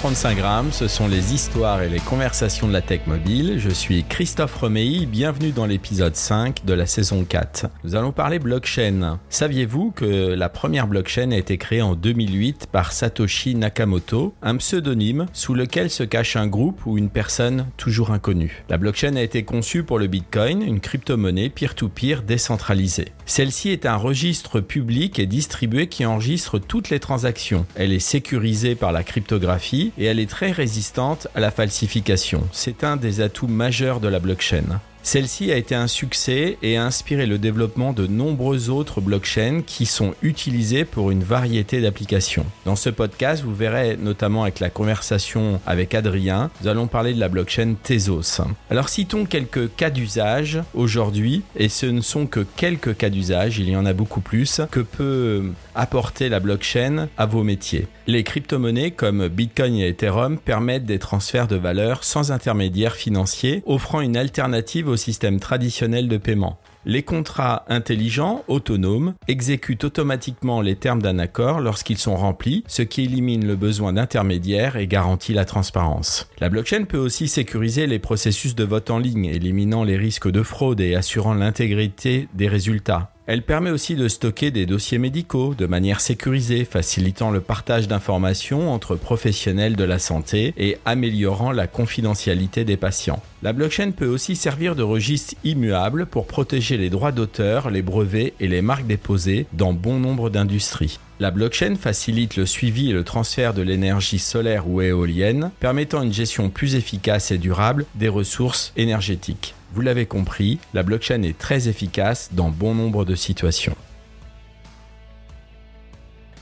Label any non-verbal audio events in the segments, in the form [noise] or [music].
135 grammes, ce sont les histoires et les conversations de la tech mobile. Je suis Christophe Romeilly, bienvenue dans l'épisode 5 de la saison 4. Nous allons parler blockchain. Saviez-vous que la première blockchain a été créée en 2008 par Satoshi Nakamoto, un pseudonyme sous lequel se cache un groupe ou une personne toujours inconnue? La blockchain a été conçue pour le Bitcoin, une crypto-monnaie peer-to-peer décentralisée. Celle-ci est un registre public et distribué qui enregistre toutes les transactions. Elle est sécurisée par la cryptographie et elle est très résistante à la falsification. C'est un des atouts majeurs de la blockchain. Celle-ci a été un succès et a inspiré le développement de nombreuses autres blockchains qui sont utilisées pour une variété d'applications. Dans ce podcast, vous verrez notamment avec la conversation avec Adrien, nous allons parler de la blockchain Tezos. Alors citons quelques cas d'usage aujourd'hui, et ce ne sont que quelques cas d'usage, il y en a beaucoup plus, que peut apporter la blockchain à vos métiers. Les crypto-monnaies comme Bitcoin et Ethereum permettent des transferts de valeur sans intermédiaire financier, offrant une alternative au système traditionnel de paiement. Les contrats intelligents, autonomes, exécutent automatiquement les termes d'un accord lorsqu'ils sont remplis, ce qui élimine le besoin d'intermédiaires et garantit la transparence. La blockchain peut aussi sécuriser les processus de vote en ligne, éliminant les risques de fraude et assurant l'intégrité des résultats. Elle permet aussi de stocker des dossiers médicaux de manière sécurisée, facilitant le partage d'informations entre professionnels de la santé et améliorant la confidentialité des patients. La blockchain peut aussi servir de registre immuable pour protéger les droits d'auteur, les brevets et les marques déposées dans bon nombre d'industries. La blockchain facilite le suivi et le transfert de l'énergie solaire ou éolienne, permettant une gestion plus efficace et durable des ressources énergétiques. Vous l'avez compris, la blockchain est très efficace dans bon nombre de situations.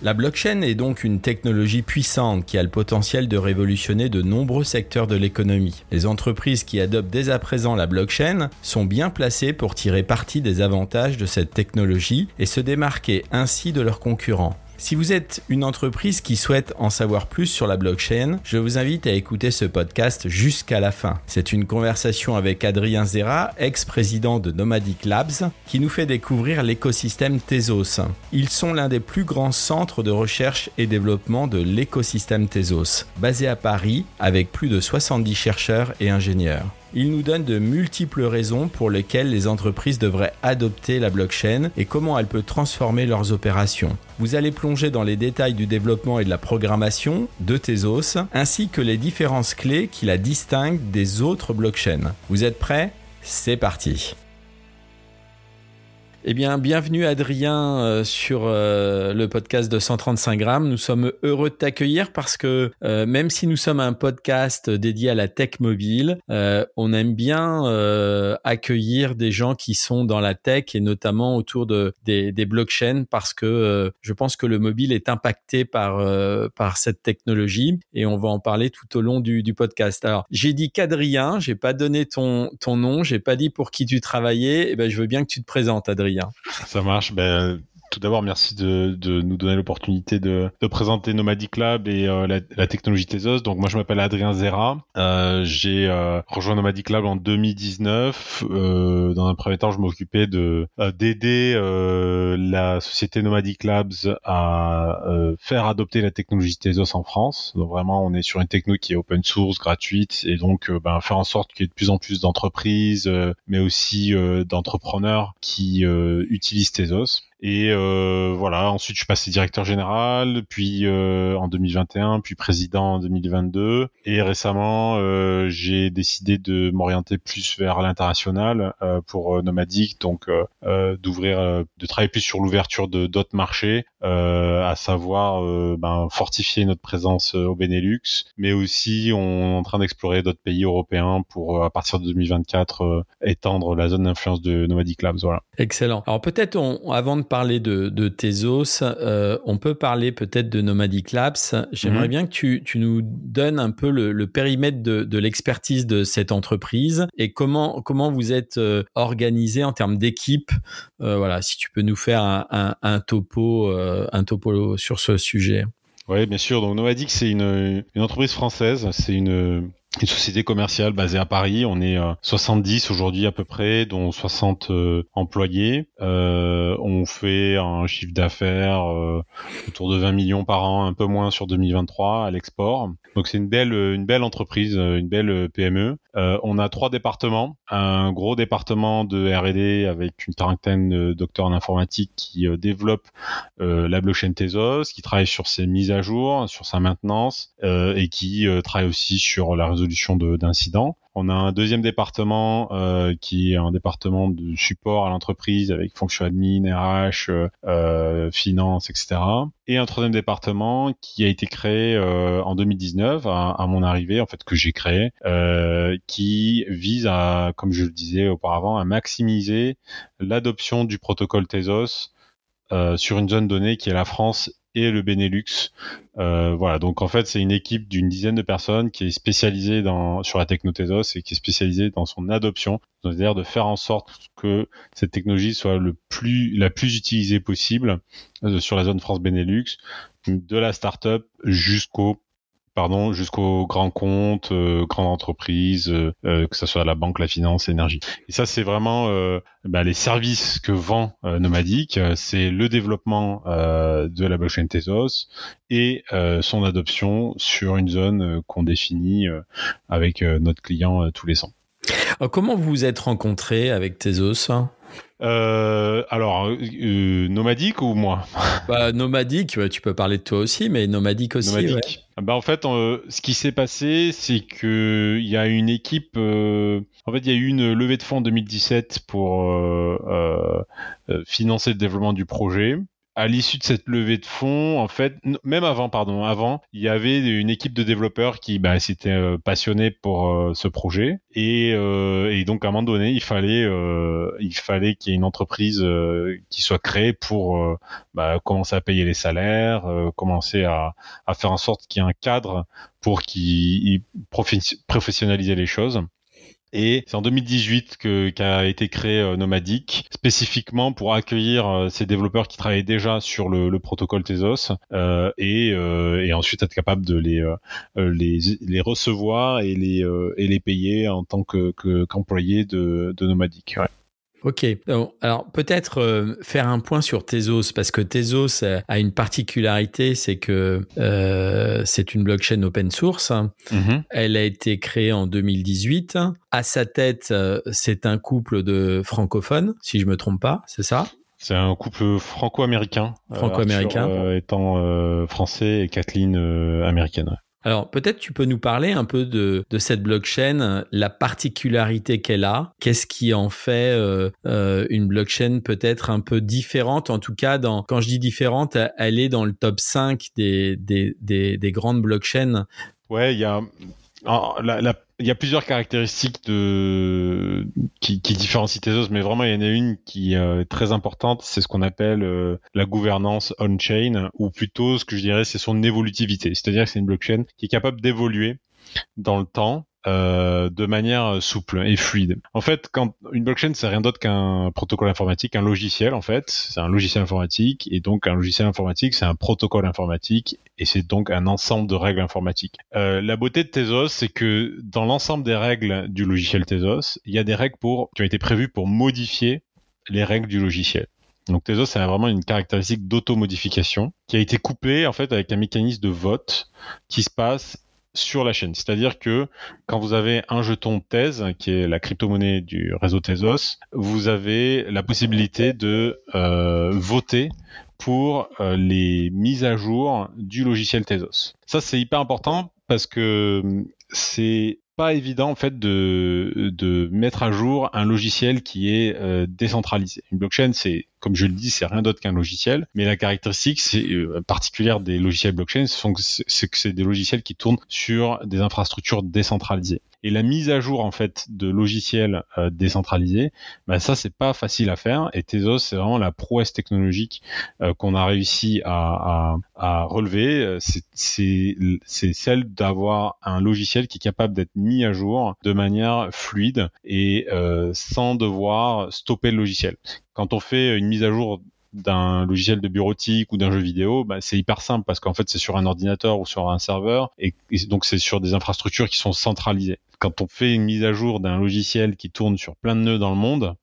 La blockchain est donc une technologie puissante qui a le potentiel de révolutionner de nombreux secteurs de l'économie. Les entreprises qui adoptent dès à présent la blockchain sont bien placées pour tirer parti des avantages de cette technologie et se démarquer ainsi de leurs concurrents. Si vous êtes une entreprise qui souhaite en savoir plus sur la blockchain, je vous invite à écouter ce podcast jusqu'à la fin. C'est une conversation avec Adrien Zera, ex-président de Nomadic Labs, qui nous fait découvrir l'écosystème Tezos. Ils sont l'un des plus grands centres de recherche et développement de l'écosystème Tezos, basé à Paris avec plus de 70 chercheurs et ingénieurs. Il nous donne de multiples raisons pour lesquelles les entreprises devraient adopter la blockchain et comment elle peut transformer leurs opérations. Vous allez plonger dans les détails du développement et de la programmation de Tezos, ainsi que les différences clés qui la distinguent des autres blockchains. Vous êtes prêts? C'est parti eh bien, bienvenue Adrien euh, sur euh, le podcast de 135 grammes. Nous sommes heureux de t'accueillir parce que euh, même si nous sommes un podcast dédié à la tech mobile, on aime bien accueillir des gens qui sont dans la tech et notamment autour de des, des blockchains parce que je pense que le mobile est impacté par par cette technologie et on va en parler tout au long du, du podcast. Alors, j'ai dit qu'Adrien, j'ai pas donné ton ton nom, j'ai pas dit pour qui tu travaillais. Eh ben, je veux bien que tu te présentes, Adrien. Ça marche. Ben, tout d'abord, merci de, de, nous donner l'opportunité de, de, présenter Nomadic Lab et euh, la, la, technologie Tezos. Donc moi, je m'appelle Adrien Zera. Euh, j'ai euh, rejoint Nomadic Lab en 2019. Euh, dans un premier temps, je m'occupais de d'aider la société Nomadic Labs à faire adopter la technologie Tezos en France. Donc vraiment, on est sur une techno qui est open source, gratuite, et donc ben, faire en sorte qu'il y ait de plus en plus d'entreprises, mais aussi d'entrepreneurs qui utilisent Tezos. Et euh, voilà, ensuite je suis passé directeur général, puis euh, en 2021, puis président en 2022. Et récemment, euh, j'ai décidé de m'orienter plus vers l'international euh, pour Nomadic, donc d'ouvrir, de travailler plus sur l'ouverture de d'autres marchés, à savoir ben, fortifier notre présence au Benelux, mais aussi on est en train d'explorer d'autres pays européens pour à partir de 2024 étendre la zone d'influence de Nomadic Labs. Voilà. Excellent. Alors peut-être avant de parler de, de Tezos, euh, on peut parler peut-être de Nomadic Labs. J'aimerais mhm. bien que tu, tu, nous donnes un peu le, périmètre de, de l'expertise de cette entreprise et comment, comment vous êtes euh, organisé en termes d'équipe. Euh, voilà, si tu peux nous faire un, un, un topo, un topo sur ce sujet. Oui, bien sûr. Donc Nomadic, c'est une, une entreprise française. C'est une une société commerciale basée à Paris. On est 70 euh, aujourd'hui à peu près, dont 60 euh, employés. Euh, on fait un chiffre d'affaires autour de 20 millions par an, un peu moins sur 2023 à l'export. Donc c'est une belle, une belle entreprise, une belle PME. on a trois départements, un gros département de R&D avec une trentaine de docteurs en informatique qui développe la blockchain Tezos, qui travaille sur ses mises à jour, sur sa maintenance et qui travaille aussi sur la résolution d'incidents. On a un deuxième département euh, qui est un département de support à l'entreprise avec fonction admin, RH, euh, euh, finance, etc. Et un troisième département qui a été créé en 2019 à, à, mon arrivée, en fait que j'ai créé, qui vise à, comme je le disais auparavant, à maximiser l'adoption du protocole Tezos sur une zone donnée qui est la France et le Benelux. Euh, voilà, donc en fait c'est une équipe d'une dizaine de personnes qui est spécialisée dans sur la technotésos et qui est spécialisée dans son adoption, c'est-à-dire de faire en sorte que cette technologie soit le plus la plus utilisée possible euh, sur la zone France Benelux, de la start-up jusqu'au jusqu'aux grands comptes, euh, grandes entreprises, euh, euh, que ce soit la banque, la finance, l'énergie. Et ça, c'est vraiment bah, les services que vend Nomadic. C'est le développement de la blockchain Tezos et son adoption sur une zone qu'on définit avec notre client tous les ans. comment vous vous êtes rencontré avec Tezos? Euh, alors, euh, nomadique ou moi bah, Nomadique, tu peux parler de toi aussi, mais nomadique aussi. Nomadique. Bah, en fait, euh, ce qui s'est passé, c'est que il y a une équipe. Euh, en fait, il y a eu une levée de fonds en 2017 pour financer le développement du projet à l'issue de cette levée de fonds, en fait, même avant, pardon, avant, il y avait une équipe de développeurs qui bah, s'était euh, passionnés pour euh, ce projet et, euh, et, donc à un moment donné, il fallait, euh, il fallait qu'il y ait une entreprise qui soit créée pour bah, commencer à payer les salaires, commencer à, à, faire en sorte qu'il y ait un cadre pour qu'il professionnaliser les choses. Et c'est en 2018 que qu'a été créé euh, Nomadic, spécifiquement pour accueillir euh, ces développeurs qui travaillaient déjà sur le, le protocole Tezos euh, et, ensuite être capable de les, recevoir et les, payer en tant que, qu'employés de, de Nomadic. Ok, alors peut-être euh, faire un point sur Tezos, parce que Tezos a une particularité, c'est que euh, c'est une blockchain open source. Mm-hmm. Elle a été créée en 2018. À sa tête, euh, c'est un couple de francophones, si je me trompe pas, c'est ça? C'est un couple franco-américain. Franco-américain. étant français et Kathleen américaine. Alors peut-être tu peux nous parler un peu de, cette blockchain, la particularité qu'elle a, qu'est-ce qui en fait euh, euh, une blockchain peut-être un peu différente, en tout cas dans, quand je dis différente, elle est dans le top 5 des, des, des, grandes blockchains. Ouais, il y a la, la, il y a plusieurs caractéristiques de qui, qui différencient Tezos, mais vraiment il y en a une qui euh, est très importante, c'est ce qu'on appelle euh, la gouvernance on-chain, ou plutôt ce que je dirais c'est son évolutivité, c'est-à-dire que c'est une blockchain qui est capable d'évoluer dans le temps euh, de manière souple et fluide. En fait, quand une blockchain c'est rien d'autre qu'un protocole informatique, un logiciel en fait, c'est un logiciel informatique et donc un logiciel informatique c'est un protocole informatique et c'est donc un ensemble de règles informatiques. Euh, la beauté de Tezos, c'est que dans l'ensemble des règles du logiciel Tezos, il y a des règles pour qui ont été prévues pour modifier les règles du logiciel. Donc Tezos, c'est vraiment une caractéristique d'automodification qui a été couplée en fait avec un mécanisme de vote qui se passe sur la chaîne. C'est-à-dire que quand vous avez un jeton Thèse, qui est la crypto-monnaie du réseau Tezos, vous avez la possibilité de euh, voter pour euh, les mises à jour du logiciel Tezos. Ça, c'est hyper important parce que hum, c'est pas évident en fait de, mettre à jour un logiciel qui est euh, décentralisé. Une blockchain, c'est comme je le dis, c'est rien d'autre qu'un logiciel. Mais la caractéristique euh, particulière des logiciels blockchain, c'est que c'est des logiciels qui tournent sur des infrastructures décentralisées. Et la mise à jour en fait de logiciels euh, décentralisés, bah, ça c'est pas facile à faire. Et Tezos c'est vraiment la prouesse technologique euh, qu'on a réussi à, à, à relever. C'est celle d'avoir un logiciel qui est capable d'être mis à jour de manière fluide et euh, sans devoir stopper le logiciel. Quand on fait une mise à jour d'un logiciel de bureautique ou d'un jeu vidéo, bah, c'est hyper simple parce qu'en fait c'est sur un ordinateur ou sur un serveur et, donc c'est sur des infrastructures qui sont centralisées. Quand on fait une mise à jour d'un logiciel qui tourne sur plein de nœuds dans le monde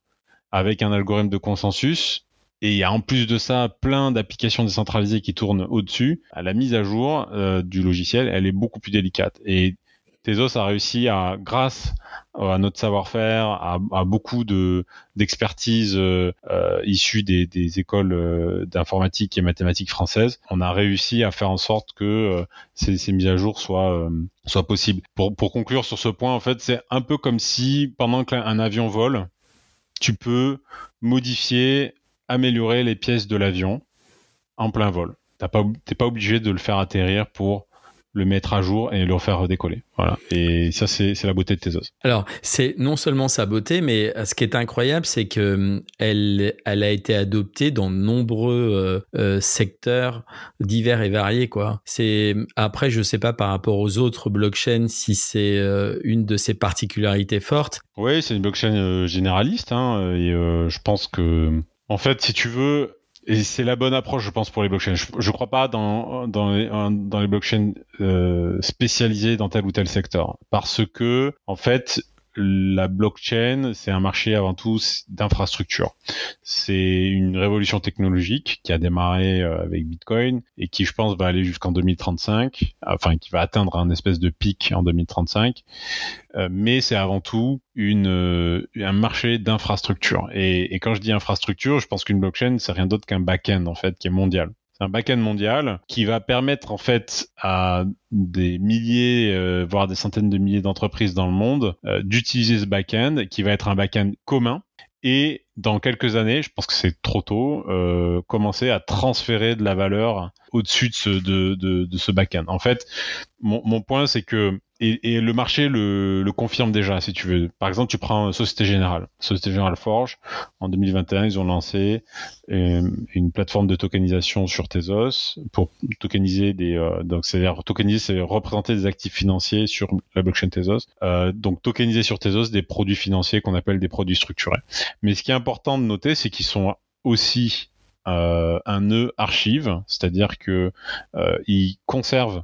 avec un algorithme de consensus et il y a en plus de ça plein d'applications décentralisées qui tournent au-dessus, la mise à jour euh, du logiciel elle est beaucoup plus délicate et Tezos a réussi à, grâce à notre savoir-faire, à, beaucoup de d'expertise euh, euh issue des, écoles euh, d'informatique et mathématiques françaises, on a réussi à faire en sorte que euh, ces, mises à jour soient soient possibles. Pour pour conclure sur ce point, en fait, c'est un peu comme si pendant qu'un avion vole, tu peux modifier, améliorer les pièces de l'avion en plein vol. T'as pas, t'es pas obligé de le faire atterrir pour le mettre à jour et le refaire redécoller. Voilà. Et ça, c'est la beauté de Tezos. Alors, c'est non seulement sa beauté, mais ce qui est incroyable, c'est que hum, elle, elle a été adoptée dans de nombreux euh, euh, secteurs divers et variés, quoi. C'est après, je sais pas par rapport aux autres blockchains si c'est euh, une de ses particularités fortes. Oui, c'est une blockchain généraliste, hein, et je pense que, en fait, si tu veux, et c'est la bonne approche, je pense, pour les blockchains. Je, ne crois pas dans dans les, dans les blockchains euh, spécialisées dans tel ou tel secteur, parce que en fait, la blockchain, c'est un marché avant tout d'infrastructure. C'est une révolution technologique qui a démarré euh, avec Bitcoin et qui, je pense, va aller jusqu'en 2035, enfin qui va atteindre un espèce de pic en 2035. Euh, mais c'est avant tout euh, un marché d'infrastructure. Et, et, quand je dis infrastructure, je pense qu'une blockchain, c'est rien d'autre qu'un back-end en fait qui est mondial. C'est un back-end mondial qui va permettre en fait à des milliers, euh, voire des centaines de milliers d'entreprises dans le monde euh, d'utiliser ce back-end qui va être un back-end commun et dans quelques années, je pense que c'est trop tôt, euh, commencer à transférer de la valeur au-dessus de ce, de, back-end. En fait, mon point, c'est que et, le marché le, confirme déjà, si tu veux. Par exemple, tu prends Société Générale. Société Générale Forge, en 2021, ils ont lancé euh, une plateforme de tokenisation sur Tezos pour tokeniser des... Euh, donc, c'est-à-dire tokeniser, c'est représenter des actifs financiers sur la blockchain Tezos. Euh, donc, tokeniser sur Tezos des produits financiers qu'on appelle des produits structurés. Mais ce qui est important de noter, c'est qu'ils sont aussi un nœud archive, c'est-à-dire que euh, conservent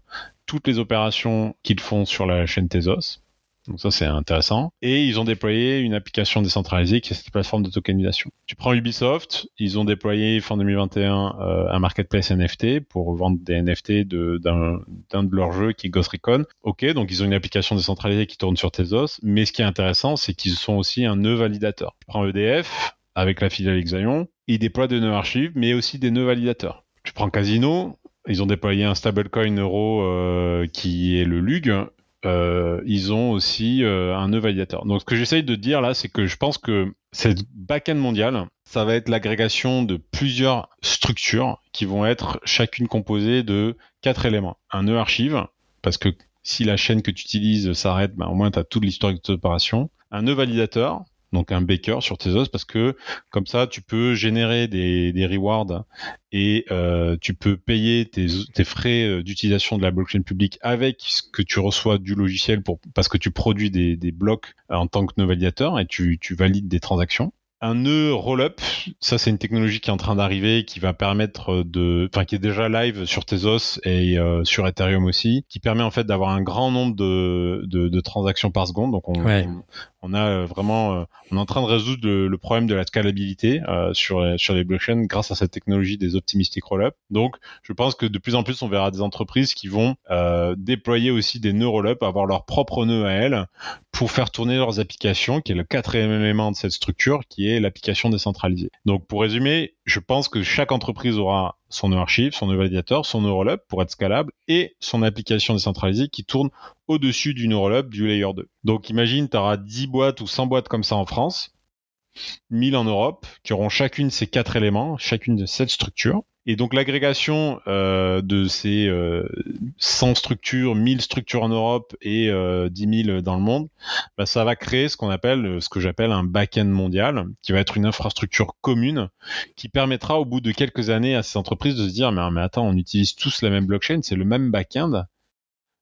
toutes les opérations qu'ils font sur la chaîne Tezos. Donc ça c'est intéressant. Et ils ont déployé une application décentralisée qui est cette plateforme de tokenisation. Tu prends Ubisoft, ils ont déployé fin 2021 euh, un marketplace NFT pour vendre des NFT d'un de, leurs jeux qui est Ghost Recon. Ok, donc ils ont une application décentralisée qui tourne sur Tezos. Mais ce qui est intéressant, c'est qu'ils sont aussi un nœud validateur. Tu prends EDF avec la filiale Exaion, ils déploient des nœuds archives, mais aussi des nœuds validateurs. Tu prends Casino, ils ont déployé un stablecoin euro euh, qui est le LUG. Euh, ils ont aussi euh, un nœud validateur. Donc ce que j'essaye de dire là, c'est que je pense que cette backend mondiale, ça va être l'agrégation de plusieurs structures qui vont être chacune composée de quatre éléments. Un nœud archive, parce que si la chaîne que tu utilises s'arrête, ben, au moins tu as toute l'historique de ton opération. Un nœud validateur, donc un baker sur tes os parce que comme ça tu peux générer des, des rewards et euh, tu peux payer tes, tes frais euh, d'utilisation de la blockchain publique avec ce que tu reçois du logiciel pour parce que tu produis des, des blocs en tant que no validateur et tu, tu valides des transactions un nœud roll-up, ça c'est une technologie qui est en train d'arriver, qui va permettre de, enfin qui est déjà live sur Tezos et euh, sur Ethereum aussi, qui permet en fait d'avoir un grand nombre de, de, de, transactions par seconde. Donc on, on, a euh, vraiment, euh, on est en train de résoudre le, problème de la scalabilité euh, sur sur les blockchains grâce à cette technologie des optimistic roll-up. Donc je pense que de plus en plus on verra des entreprises qui vont déployer aussi des nœuds roll-up, avoir leur propre nœud à elles pour faire tourner leurs applications, qui est le quatrième élément de cette structure, qui est l'application décentralisée. Donc pour résumer, je pense que chaque entreprise aura son archive, son validateur, son nœud rollup pour être scalable et son application décentralisée qui tourne au-dessus du nœud rollup du layer 2. Donc imagine, tu auras 10 boîtes ou 100 boîtes comme ça en France, 1000 en Europe, qui auront chacune ces quatre éléments, chacune de cette structure. Et donc l'agrégation euh, de ces euh, 100 structures, 1000 structures en Europe et euh, 10 000 dans le monde, bah, ça va créer ce qu'on appelle, ce que j'appelle un back-end mondial, qui va être une infrastructure commune, qui permettra au bout de quelques années à ces entreprises de se dire mais, mais attends, on utilise tous la même blockchain, c'est le même back-end,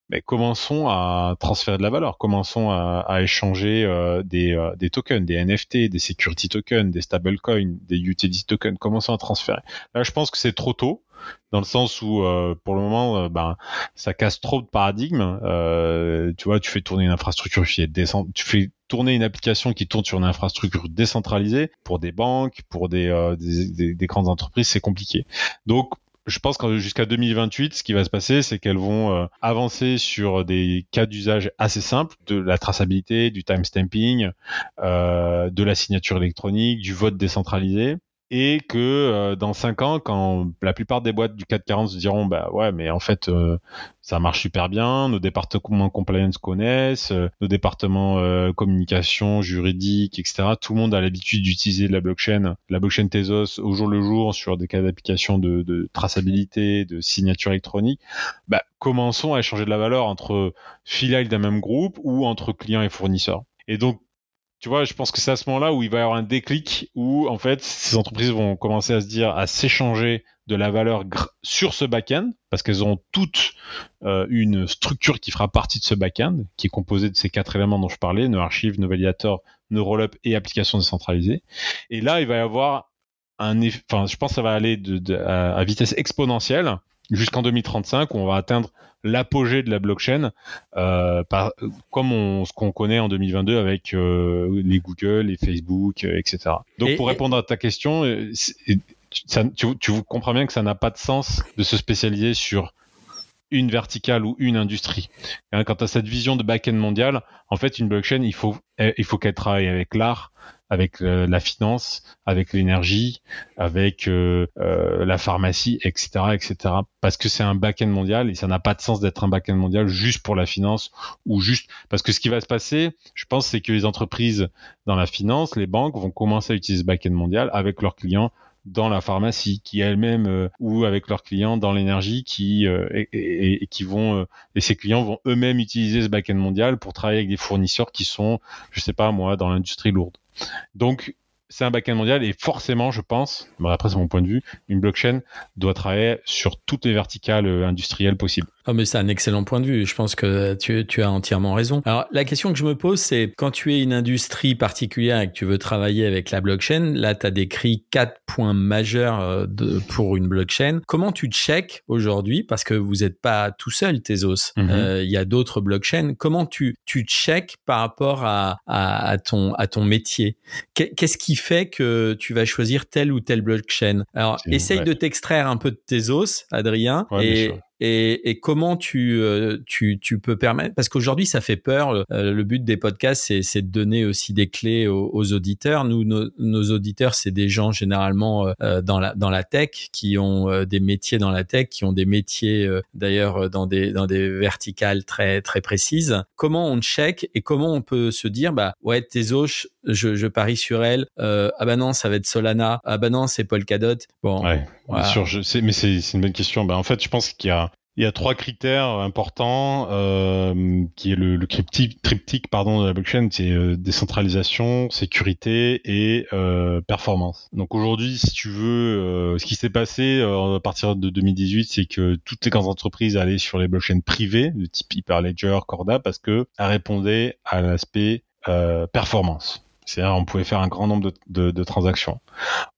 mais commençons à transférer de la valeur, commençons à, à échanger euh, des, euh, des, tokens, des NFT, des security tokens, des stablecoins, des utility tokens, commençons à transférer. Là, je pense que c'est trop tôt, dans le sens où, euh, pour le moment, ben, ça casse trop de paradigmes. tu vois, tu fais tourner une infrastructure qui est tu fais tourner une application qui tourne sur une infrastructure décentralisée pour des banques, pour des, des, des, des grandes entreprises, c'est compliqué. Donc, je pense que jusqu'à 2028, ce qui va se passer, c'est qu'elles vont euh, avancer sur des cas d'usage assez simples, de la traçabilité, du timestamping, euh, de la signature électronique, du vote décentralisé et que euh, dans cinq ans, quand la plupart des boîtes du 440 se diront bah ouais mais en fait euh, ça marche super bien, nos départements compliance connaissent, euh, nos départements communication, juridique, etc. Tout le monde a l'habitude d'utiliser la blockchain, la blockchain Tezos au jour le jour sur des cas d'application de, de, traçabilité, de signature électronique. Bah commençons à échanger de la valeur entre filiales d'un même groupe ou entre clients et fournisseurs. Et donc tu vois, je pense que c'est à ce moment-là où il va y avoir un déclic où en fait ces entreprises vont commencer à se dire à s'échanger de la valeur sur ce back-end parce qu'elles ont toutes euh, une structure qui fera partie de ce back-end qui est composée de ces quatre éléments dont je parlais, nos archives, nos validateurs, nos roll-up et applications décentralisées. Et là, il va y avoir un, enfin, je pense que ça va aller de, à vitesse exponentielle jusqu'en 2035 où on va atteindre l'apogée de la blockchain, euh, par, comme on, ce qu'on connaît en 2022 avec euh, les Google, les Facebook, euh, etc. Donc pour répondre à ta question, euh, ça, tu, tu comprends bien que ça n'a pas de sens de se spécialiser sur une verticale ou une industrie. Hein, quant à cette vision de back-end mondial, en fait, une blockchain, il faut, il faut qu'elle travaille avec l'art, avec euh, la finance, avec l'énergie, avec euh, euh, la pharmacie, etc., etc. Parce que c'est un back-end mondial et ça n'a pas de sens d'être un back-end mondial juste pour la finance ou juste parce que ce qui va se passer, je pense, c'est que les entreprises dans la finance, les banques vont commencer à utiliser ce back-end mondial avec leurs clients dans la pharmacie, qui elle-même ou avec leurs clients dans l'énergie, qui et, qui vont et ces clients vont eux-mêmes utiliser ce back-end mondial pour travailler avec des fournisseurs qui sont, je sais pas moi, dans l'industrie lourde. Donc, c'est un backend mondial et forcément, je pense, après c'est mon point de vue, une blockchain doit travailler sur toutes les verticales euh, industrielles possibles. Oh, mais c'est un excellent point de vue. Je pense que tu, tu, as entièrement raison. Alors, la question que je me pose, c'est quand tu es une industrie particulière et que tu veux travailler avec la blockchain, là, tu as décrit quatre points majeurs euh, de, pour une blockchain. Comment tu check aujourd'hui, parce que vous n'êtes pas tout seul, Tezos, mhm. euh, il y a d'autres blockchains, comment tu, tu check par rapport à, à, ton, à ton métier? Qu'est-ce qui fait que tu vas choisir telle ou telle blockchain Alors, essaye de t'extraire un peu de Tezos, Adrien, et, et, et comment tu, euh, tu, tu peux permettre parce qu'aujourd'hui ça fait peur. Euh, le but des podcasts c'est, c'est de donner aussi des clés aux, aux auditeurs. Nous nos, nos auditeurs c'est des gens généralement euh, dans la dans la tech qui ont des métiers dans la tech, qui ont des métiers d'ailleurs dans des dans des verticales très très précises. Comment on check et comment on peut se dire bah ouais Tezos je, je parie sur elle. ah bah non ça va être Solana. Ah bah non c'est Polkadot. Bon. Ouais, bien sûr. Je sais mais c'est, une bonne question. Bah en fait je pense qu'il y a il y a trois critères importants, euh, qui est le, le triptyque pardon, de la blockchain, c'est euh, décentralisation, sécurité et euh, performance. Donc aujourd'hui, si tu veux, euh, ce qui s'est passé euh, à partir de 2018, c'est que toutes les grandes entreprises allaient sur les blockchains privées, de type Hyperledger, Corda, parce que elles répondaient à l'aspect performance C'est-à-dire on pouvait faire un grand nombre de, transactions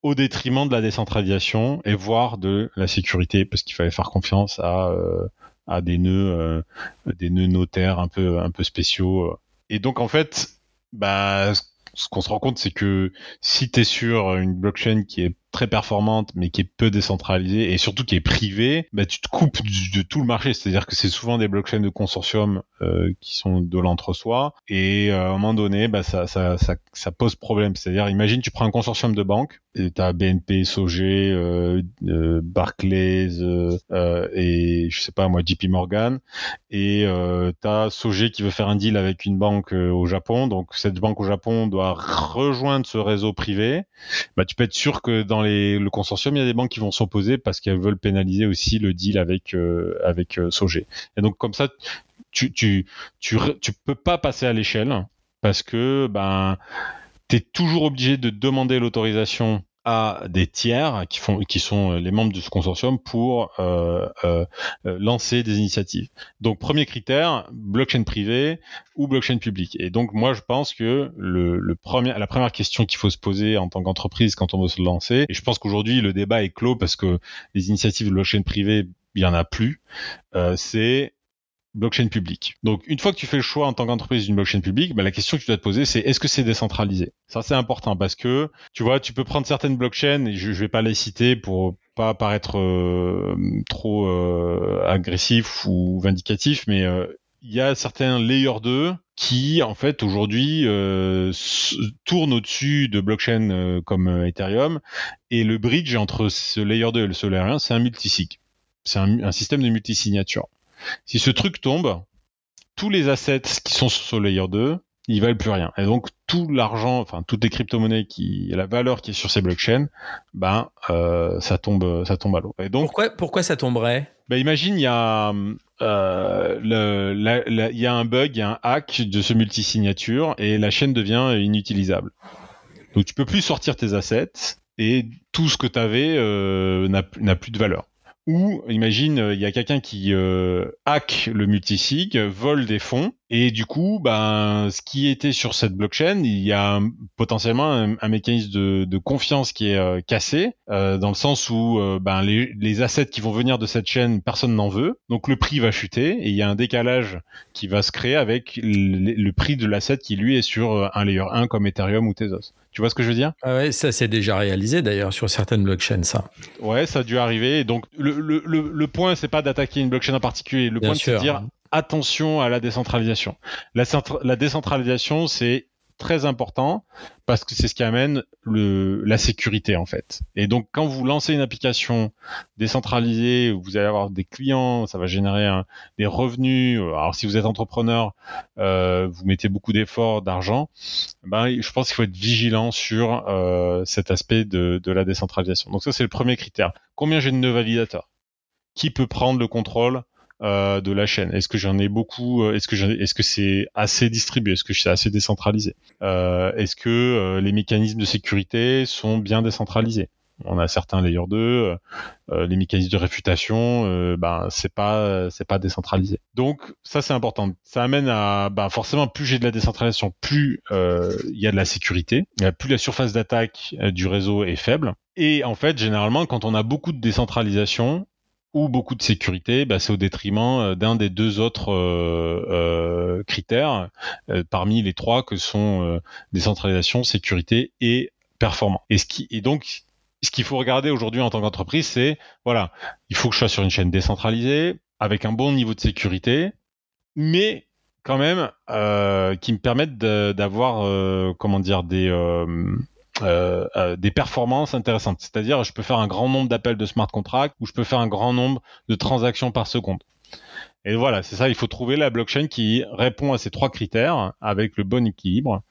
au détriment de la décentralisation et voire de la sécurité parce qu'il fallait faire confiance à euh, à des nœuds euh, des nœuds notaires un peu un peu spéciaux. Et donc en fait, bah ce qu'on se rend compte, c'est que si tu es sur une blockchain qui est très performante, mais qui est peu décentralisée et surtout qui est privée, bah, tu te coupes de tout le marché. C'est-à-dire que c'est souvent des blockchains de consortium euh, qui sont de l'entre-soi et euh, à un moment donné, bah, ça, ça, ça, pose problème. C'est-à-dire, imagine, tu prends un consortium de banques et tu as BNP, SOG, euh, Barclays et je sais pas moi, JP Morgan et euh, tu as SOG qui veut faire un deal avec une banque au Japon. Donc cette banque au Japon doit rejoindre ce réseau privé. Bah, tu peux être sûr que dans le consortium, il y a des banques qui vont s'opposer parce qu'elles veulent pénaliser aussi le deal avec euh, avec euh. Et donc comme ça, tu tu tu tu peux pas passer à l'échelle parce que ben tu es toujours obligé de demander l'autorisation à des tiers qui font qui sont les membres de ce consortium pour euh, euh, euh, lancer des initiatives. Donc premier critère blockchain privé ou blockchain public. Et donc moi je pense que le, le premier la première question qu'il faut se poser en tant qu'entreprise quand on veut se lancer et je pense qu'aujourd'hui le débat est clos parce que les initiatives de blockchain privé il y en a plus. Euh, c'est blockchain public. Donc une fois que tu fais le choix en tant qu'entreprise d'une blockchain publique, bah, la question que tu dois te poser c'est est-ce que c'est décentralisé? Ça c'est important parce que tu vois, tu peux prendre certaines blockchains et je, ne vais pas les citer pour pas paraître euh, trop euh, agressif ou vindicatif, mais euh, il y a certains layers 2 qui en fait aujourd'hui tournent au-dessus de blockchains comme Ethereum et le bridge entre ce layer 2 et ce layer 1 c'est un multisig. C'est un système de multisignature. Si ce truc tombe, tous les assets qui sont sur Layer 2, ils valent plus rien. Et donc tout l'argent, enfin toutes les crypto-monnaies qui, la valeur qui est sur ces blockchains, ben euh, ça tombe, ça tombe à l'eau. Et donc pourquoi, pourquoi ça tomberait? Ben imagine il y a euh, le, il y a un bug, il y a un hack de ce multisignature et la chaîne devient inutilisable. Donc tu peux plus sortir tes assets et tout ce que tu avais euh, n'a plus de valeur. Ou imagine, il y a quelqu'un qui euh, hack le multisig, vole des fonds, et du coup, ben, ce qui était sur cette blockchain, il y a potentiellement un, mécanisme de, de, confiance qui est euh, cassé, euh, dans le sens où euh, ben, les, les, assets qui vont venir de cette chaîne, personne n'en veut, donc le prix va chuter, et il y a un décalage qui va se créer avec le, le prix de l'asset qui lui est sur un layer 1 comme Ethereum ou Tezos. Tu vois ce que je veux dire? Ah ouais, ça s'est déjà réalisé d'ailleurs sur certaines blockchains, ça. Ouais, ça a dû arriver. Donc le, le, le, le point, c'est pas d'attaquer une blockchain en particulier. Le point, c'est de dire attention à la décentralisation. La, décentralisation, c'est très important parce que c'est ce qui amène le, la sécurité en fait. Et donc quand vous lancez une application décentralisée, vous allez avoir des clients, ça va générer des revenus. Alors si vous êtes entrepreneur, euh, vous mettez beaucoup d'efforts, d'argent. Ben je pense qu'il faut être vigilant sur euh, cet aspect de, de la décentralisation. Donc ça c'est le premier critère. Combien j'ai de validateurs Qui peut prendre le contrôle euh, de la chaîne Est-ce que j'en ai beaucoup euh, Est-ce que est-ce que c'est assez distribué Est-ce que c'est assez décentralisé euh, Est-ce que les mécanismes de sécurité sont bien décentralisés? On a certains layers 2, les mécanismes de réfutation, ben c'est pas c'est pas décentralisé. Donc ça c'est important. Ça amène à ben, forcément plus j'ai de la décentralisation, plus il y a de la sécurité, plus la surface d'attaque du réseau est faible. Et en fait généralement quand on a beaucoup de décentralisation, ou beaucoup de sécurité, bah, c'est au détriment euh, d'un des deux autres euh, euh, critères parmi les trois que sont décentralisation, sécurité et performance. Et, ce qui, et donc, ce qu'il faut regarder aujourd'hui en tant qu'entreprise, c'est voilà, il faut que je sois sur une chaîne décentralisée avec un bon niveau de sécurité, mais quand même qui me permettent d'avoir comment dire des euh, euh, des performances intéressantes. C'est-à-dire, je peux faire un grand nombre d'appels de smart contracts ou je peux faire un grand nombre de transactions par seconde. Et voilà, c'est ça, il faut trouver la blockchain qui répond à ces trois critères avec le bon équilibre.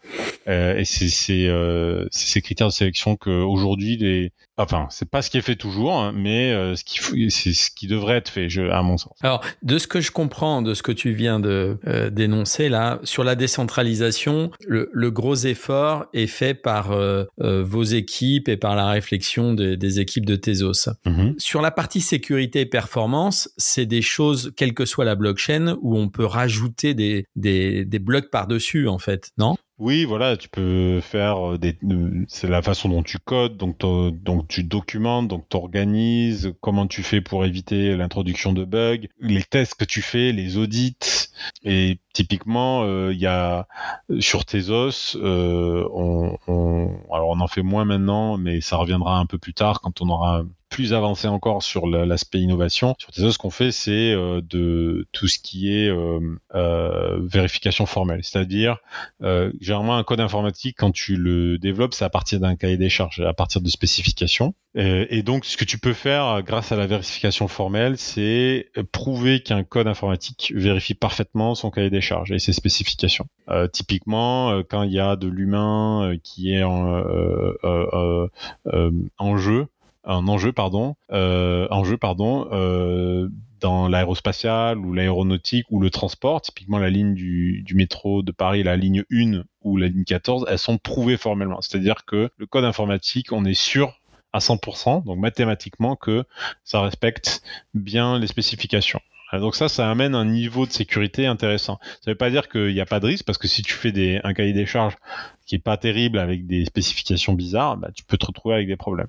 Euh, et c'est euh, ces critères de sélection que aujourd'hui les, enfin, c'est pas ce qui est fait toujours, hein, mais euh, ce qui c'est ce qui devrait être fait, je, à mon sens. Alors, de ce que je comprends, de ce que tu viens de dénoncer là, sur la décentralisation, le, le, gros effort est fait par vos équipes et par la réflexion de, des équipes de Tezos. Mm-hmm. Sur la partie sécurité et performance, c'est des choses, quelle que la blockchain, où on peut rajouter des, blocs par-dessus, en fait, non? Oui, voilà, tu peux faire des. C'est la façon dont tu codes, donc donc tu documentes, donc tu organises, comment tu fais pour éviter l'introduction de bugs, les tests que tu fais, les audits. Et typiquement, il y a sur Tezos, on, on, alors on en fait moins maintenant, mais ça reviendra un peu plus tard quand on aura plus avancé encore sur l'aspect innovation. Sur Tezos, ce qu'on fait, c'est euh, de tout ce qui est euh, euh, vérification formelle. C'est-à-dire, généralement, un code informatique, quand tu le développes, c'est à partir d'un cahier des charges, à partir de spécifications. Et donc, ce que tu peux faire grâce à la vérification formelle, c'est prouver qu'un code informatique vérifie parfaitement son cahier des charges et ses spécifications. typiquement, quand il y a de l'humain qui est en, en jeu, un enjeu pardon, euh, pardon, euh, dans l'aérospatial ou l'aéronautique ou le transport, typiquement la ligne du, du, métro de Paris, la ligne 1 ou la ligne 14, elles sont prouvées formellement. C'est-à-dire que le code informatique, on est sûr à 100%, donc mathématiquement, que ça respecte bien les spécifications. Donc ça, ça amène un niveau de sécurité intéressant. Ça veut pas dire qu'il n'y a pas de risque, parce que si tu fais des, un cahier des charges qui est pas terrible avec des spécifications bizarres, bah, tu peux te retrouver avec des problèmes.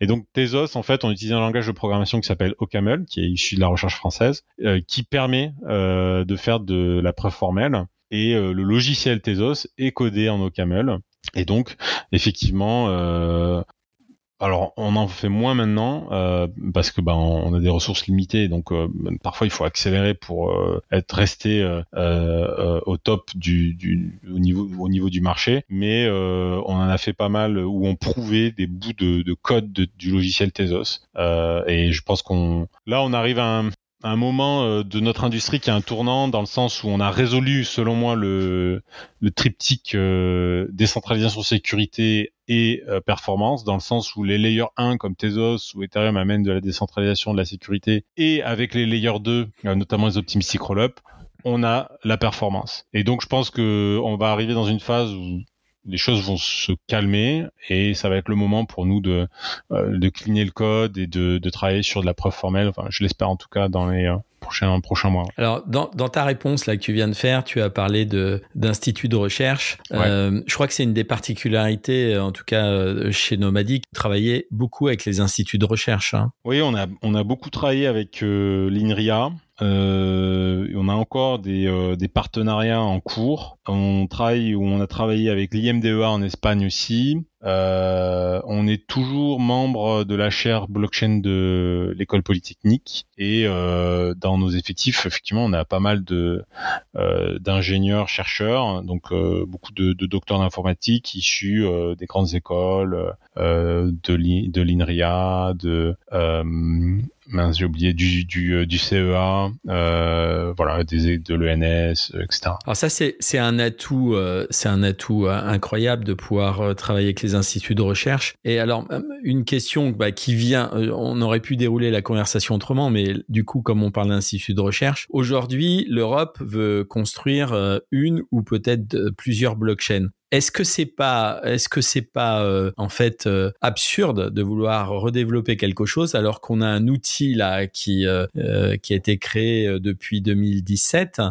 Et donc Tezos, en fait, on utilise un langage de programmation qui s'appelle OCaml, qui est issu de la recherche française, euh, qui permet euh, de faire de la preuve formelle. Et euh, le logiciel Tezos est codé en OCaml. Et donc, effectivement, alors, on en fait moins maintenant euh, parce que ben on a des ressources limitées, donc euh, parfois il faut accélérer pour euh, être resté au top du, du, au niveau au niveau du marché. Mais on en a fait pas mal où on prouvait des bouts de, de code du logiciel Tezos. et je pense qu'on là on arrive à un, un moment euh, de notre industrie qui est un tournant dans le sens où on a résolu, selon moi, le, le triptyque euh, décentralisation, sécurité et euh, performance, dans le sens où les layers 1 comme Tezos ou Ethereum amènent de la décentralisation, de la sécurité, et avec les layers 2, notamment les optimistic rollup, on a la performance. Et donc je pense que on va arriver dans une phase où les choses vont se calmer et ça va être le moment pour nous de, euh, de cligner le code et de, de, travailler sur de la preuve formelle. Enfin, je l'espère en tout cas dans les euh, prochains, prochains mois. Alors, dans, dans, ta réponse là que tu viens de faire, tu as parlé de d'instituts de recherche. Euh, je crois que c'est une des particularités, en tout cas chez Nomadic, travailler beaucoup avec les instituts de recherche. Hein. Oui, on a on a beaucoup travaillé avec l'INRIA. Euh, on a encore des, euh, des, partenariats en cours. On travaille ou on a travaillé avec l'IMDEA en Espagne aussi. Euh, on est toujours membre de la chaire blockchain de l'école polytechnique et euh, dans nos effectifs, effectivement, on a pas mal de euh, d'ingénieurs chercheurs, donc euh, beaucoup de, de docteurs d'informatique issus des grandes écoles, de l'INRIA, de mince j'ai oublié du du, du CEA euh, voilà des de l'ENS etc alors ça c'est un atout c'est un atout incroyable de pouvoir travailler avec les instituts de recherche. Et alors, euh, une question bah, qui vient, euh, on aurait pu dérouler la conversation autrement, mais du coup, comme on parle d'instituts de recherche, aujourd'hui, l'Europe veut construire euh, une ou peut-être plusieurs blockchains. Est-ce que c'est pas, est-ce que c'est pas euh, en fait euh, absurde de vouloir redévelopper quelque chose alors qu'on a un outil là qui euh, qui a été créé depuis 2017,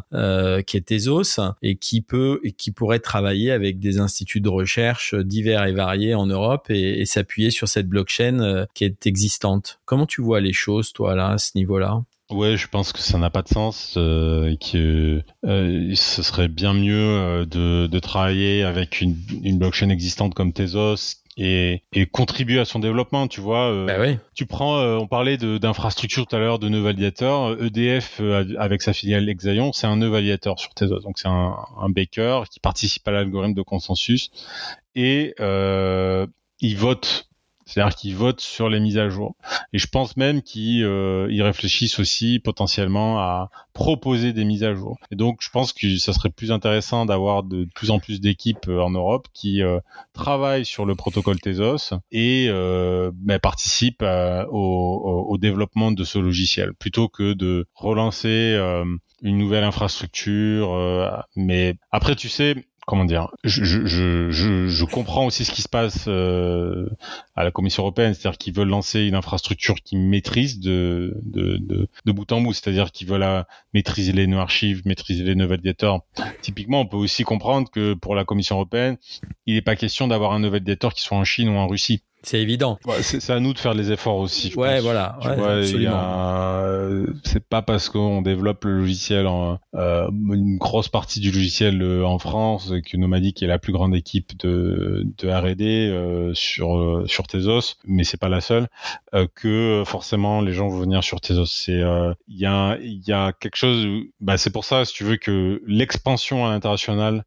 qui est Tezos et qui peut et qui pourrait travailler avec des instituts de recherche divers et variés en Europe et, et s'appuyer sur cette blockchain qui est existante? Comment tu vois les choses toi là à ce niveau-là? Ouais, je pense que ça n'a pas de sens euh, et que euh, ce serait bien mieux euh, de, de, travailler avec une, une, blockchain existante comme Tezos et, et, contribuer à son développement. Tu vois, euh, bah oui. tu prends, on parlait d'infrastructure tout à l'heure, de nœuds validateurs. EDF avec sa filiale Exaion, c'est un nœud validateur sur Tezos. Donc c'est un, un baker qui participe à l'algorithme de consensus et il vote c'est-à-dire qu'ils votent sur les mises à jour. Et je pense même qu'ils euh, réfléchissent aussi potentiellement à proposer des mises à jour. Et donc, je pense que ça serait plus intéressant d'avoir de plus en plus d'équipes euh, en Europe qui euh, travaillent sur le protocole Tezos et euh, bah, participent au, au, au, développement de ce logiciel, plutôt que de relancer une nouvelle infrastructure. mais après, tu sais, comment dire, je, je, je, je, comprends aussi ce qui se passe euh, à la Commission européenne, c'est-à-dire qu'ils veulent lancer une infrastructure qui maîtrise de, de, de, de bout en bout, c'est-à-dire qu'ils veulent euh, maîtriser les nœuds archives, maîtriser les nœuds validateurs. Typiquement, on peut aussi comprendre que pour la Commission européenne, il n'est pas question d'avoir un nœud validateur qui soit en Chine ou en Russie. C'est évident. Ouais, c'est à nous de faire les efforts aussi. Je ouais, pense. voilà. Ouais, vois, absolument. C'est pas parce qu'on développe le logiciel, en, euh, une grosse partie du logiciel euh, en France, que Nomadic est la plus grande équipe de, de R&D euh, sur sur Tezos, mais c'est pas la seule, euh, que forcément les gens vont venir sur Tezos. C'est il y a il y a quelque chose. Bah c'est pour ça, si tu veux, que l'expansion à l'international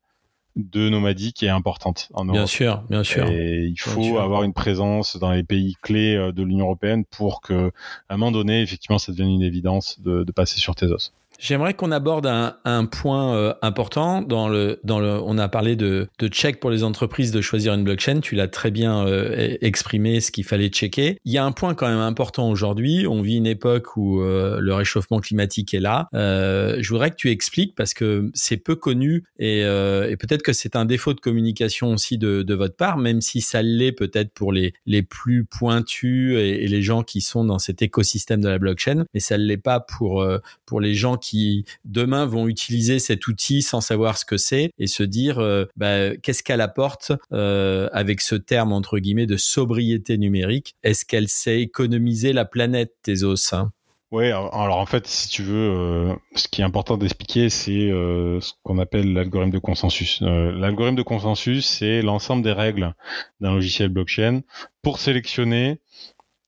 de nomadique est importante en Europe. Bien sûr, bien sûr. Et il faut avoir une présence dans les pays clés euh, de l'Union européenne pour que, à un moment donné, effectivement, ça devienne une évidence de, de passer sur Tezos. J'aimerais qu'on aborde un, un point euh, important dans le dans le. On a parlé de de check pour les entreprises de choisir une blockchain. Tu l'as très bien euh, exprimé ce qu'il fallait checker. Il y a un point quand même important aujourd'hui. On vit une époque où euh, le réchauffement climatique est là. je voudrais que tu expliques parce que c'est peu connu et, et peut-être que c'est un défaut de communication aussi de, de votre part, même si ça l'est peut-être pour les les plus pointus et, les gens qui sont dans cet écosystème de la blockchain, mais ça ne l'est pas pour pour les gens qui qui demain vont utiliser cet outil sans savoir ce que c'est et se dire euh, bah, qu'est-ce qu'elle apporte euh, avec ce terme entre guillemets de sobriété numérique? Est-ce qu'elle sait économiser la planète, Tezos hein? Oui, alors en fait, si tu veux, euh, ce qui est important d'expliquer, c'est ce qu'on appelle l'algorithme de consensus. l'algorithme de consensus, c'est l'ensemble des règles d'un logiciel blockchain pour sélectionner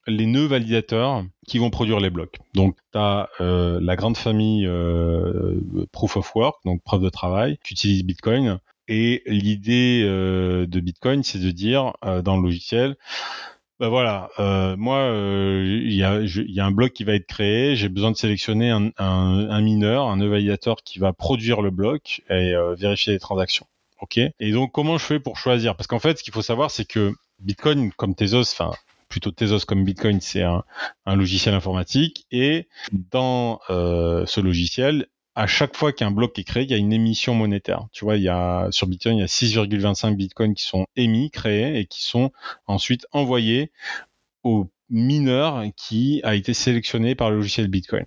les nœuds validateurs qui vont produire les blocs. Donc, tu as euh, la grande famille euh, Proof of Work, donc preuve de travail, qui utilise Bitcoin. Et l'idée euh, de Bitcoin, c'est de dire dans le logiciel, ben voilà, moi, il y, a, y, a, un bloc qui va être créé, j'ai besoin de sélectionner un, un, mineur, un validateur qui va produire le bloc et vérifier les transactions. Ok? Et donc, comment je fais pour choisir? Parce qu'en fait, ce qu'il faut savoir, c'est que Bitcoin, comme Tezos, enfin plutôt Tezos comme Bitcoin, c'est un, logiciel informatique. Et dans euh, ce logiciel, à chaque fois qu'un bloc est créé, il y a une émission monétaire. Tu vois, il y a sur Bitcoin, il y a 6,25 bitcoins qui sont émis, créés et qui sont ensuite envoyés au mineur qui a été sélectionné par le logiciel Bitcoin.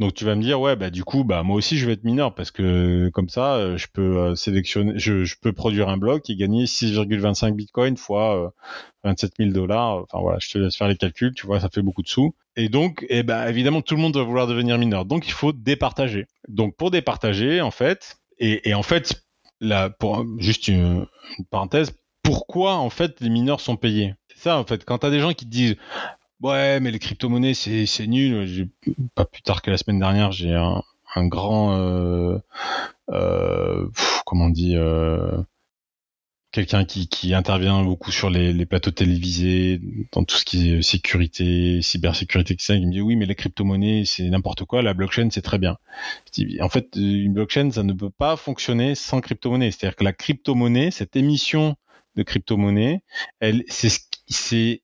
Donc tu vas me dire ouais bah du coup bah moi aussi je vais être mineur parce que comme ça euh, je peux euh, sélectionner je, peux produire un bloc et gagner 6,25 bitcoin fois 27 000 dollars. Enfin voilà je te laisse faire les calculs tu vois ça fait beaucoup de sous. Et donc eh ben évidemment tout le monde doit vouloir devenir mineur. Donc il faut départager. Donc pour départager en fait et, en fait là pour juste une, parenthèse pourquoi en fait les mineurs sont payés? Ça en fait. Quand tu as des gens qui te disent Ouais, mais les crypto-monnaies, c'est, c'est nul. pas plus tard que la semaine dernière, j'ai un, un grand, euh, euh, comment on dit, euh, quelqu'un qui, qui intervient beaucoup sur les, les, plateaux télévisés, dans tout ce qui est sécurité, cybersécurité, etc. Il me dit oui, mais les crypto-monnaies, c'est n'importe quoi. La blockchain, c'est très bien. En fait, une blockchain, ça ne peut pas fonctionner sans crypto-monnaie. C'est-à-dire que la crypto-monnaie, cette émission de crypto-monnaie, elle, c'est, c'est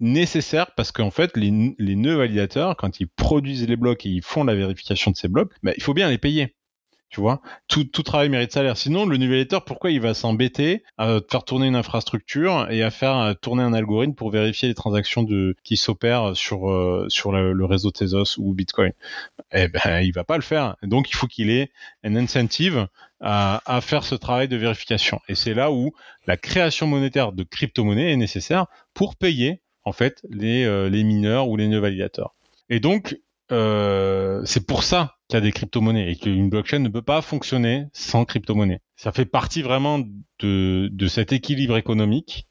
nécessaire parce qu'en fait, les, les, nœuds validateurs, quand ils produisent les blocs et ils font la vérification de ces blocs, bah, il faut bien les payer. Tu vois, tout, tout travail mérite salaire. Sinon, le validateur, pourquoi il va s'embêter à faire tourner une infrastructure et à faire tourner un algorithme pour vérifier les transactions de qui s'opèrent sur euh, sur le, réseau Tezos ou Bitcoin? Eh ben, il va pas le faire. Donc, il faut qu'il ait un incentive à, à, faire ce travail de vérification. Et c'est là où la création monétaire de crypto-monnaie est nécessaire pour payer en fait les, euh, les mineurs ou les nœuds validateurs. Et donc euh, c'est pour ça qu'il y a des crypto-monnaies et qu'une blockchain ne peut pas fonctionner sans crypto-monnaie. Ça fait partie vraiment de, cet équilibre économique,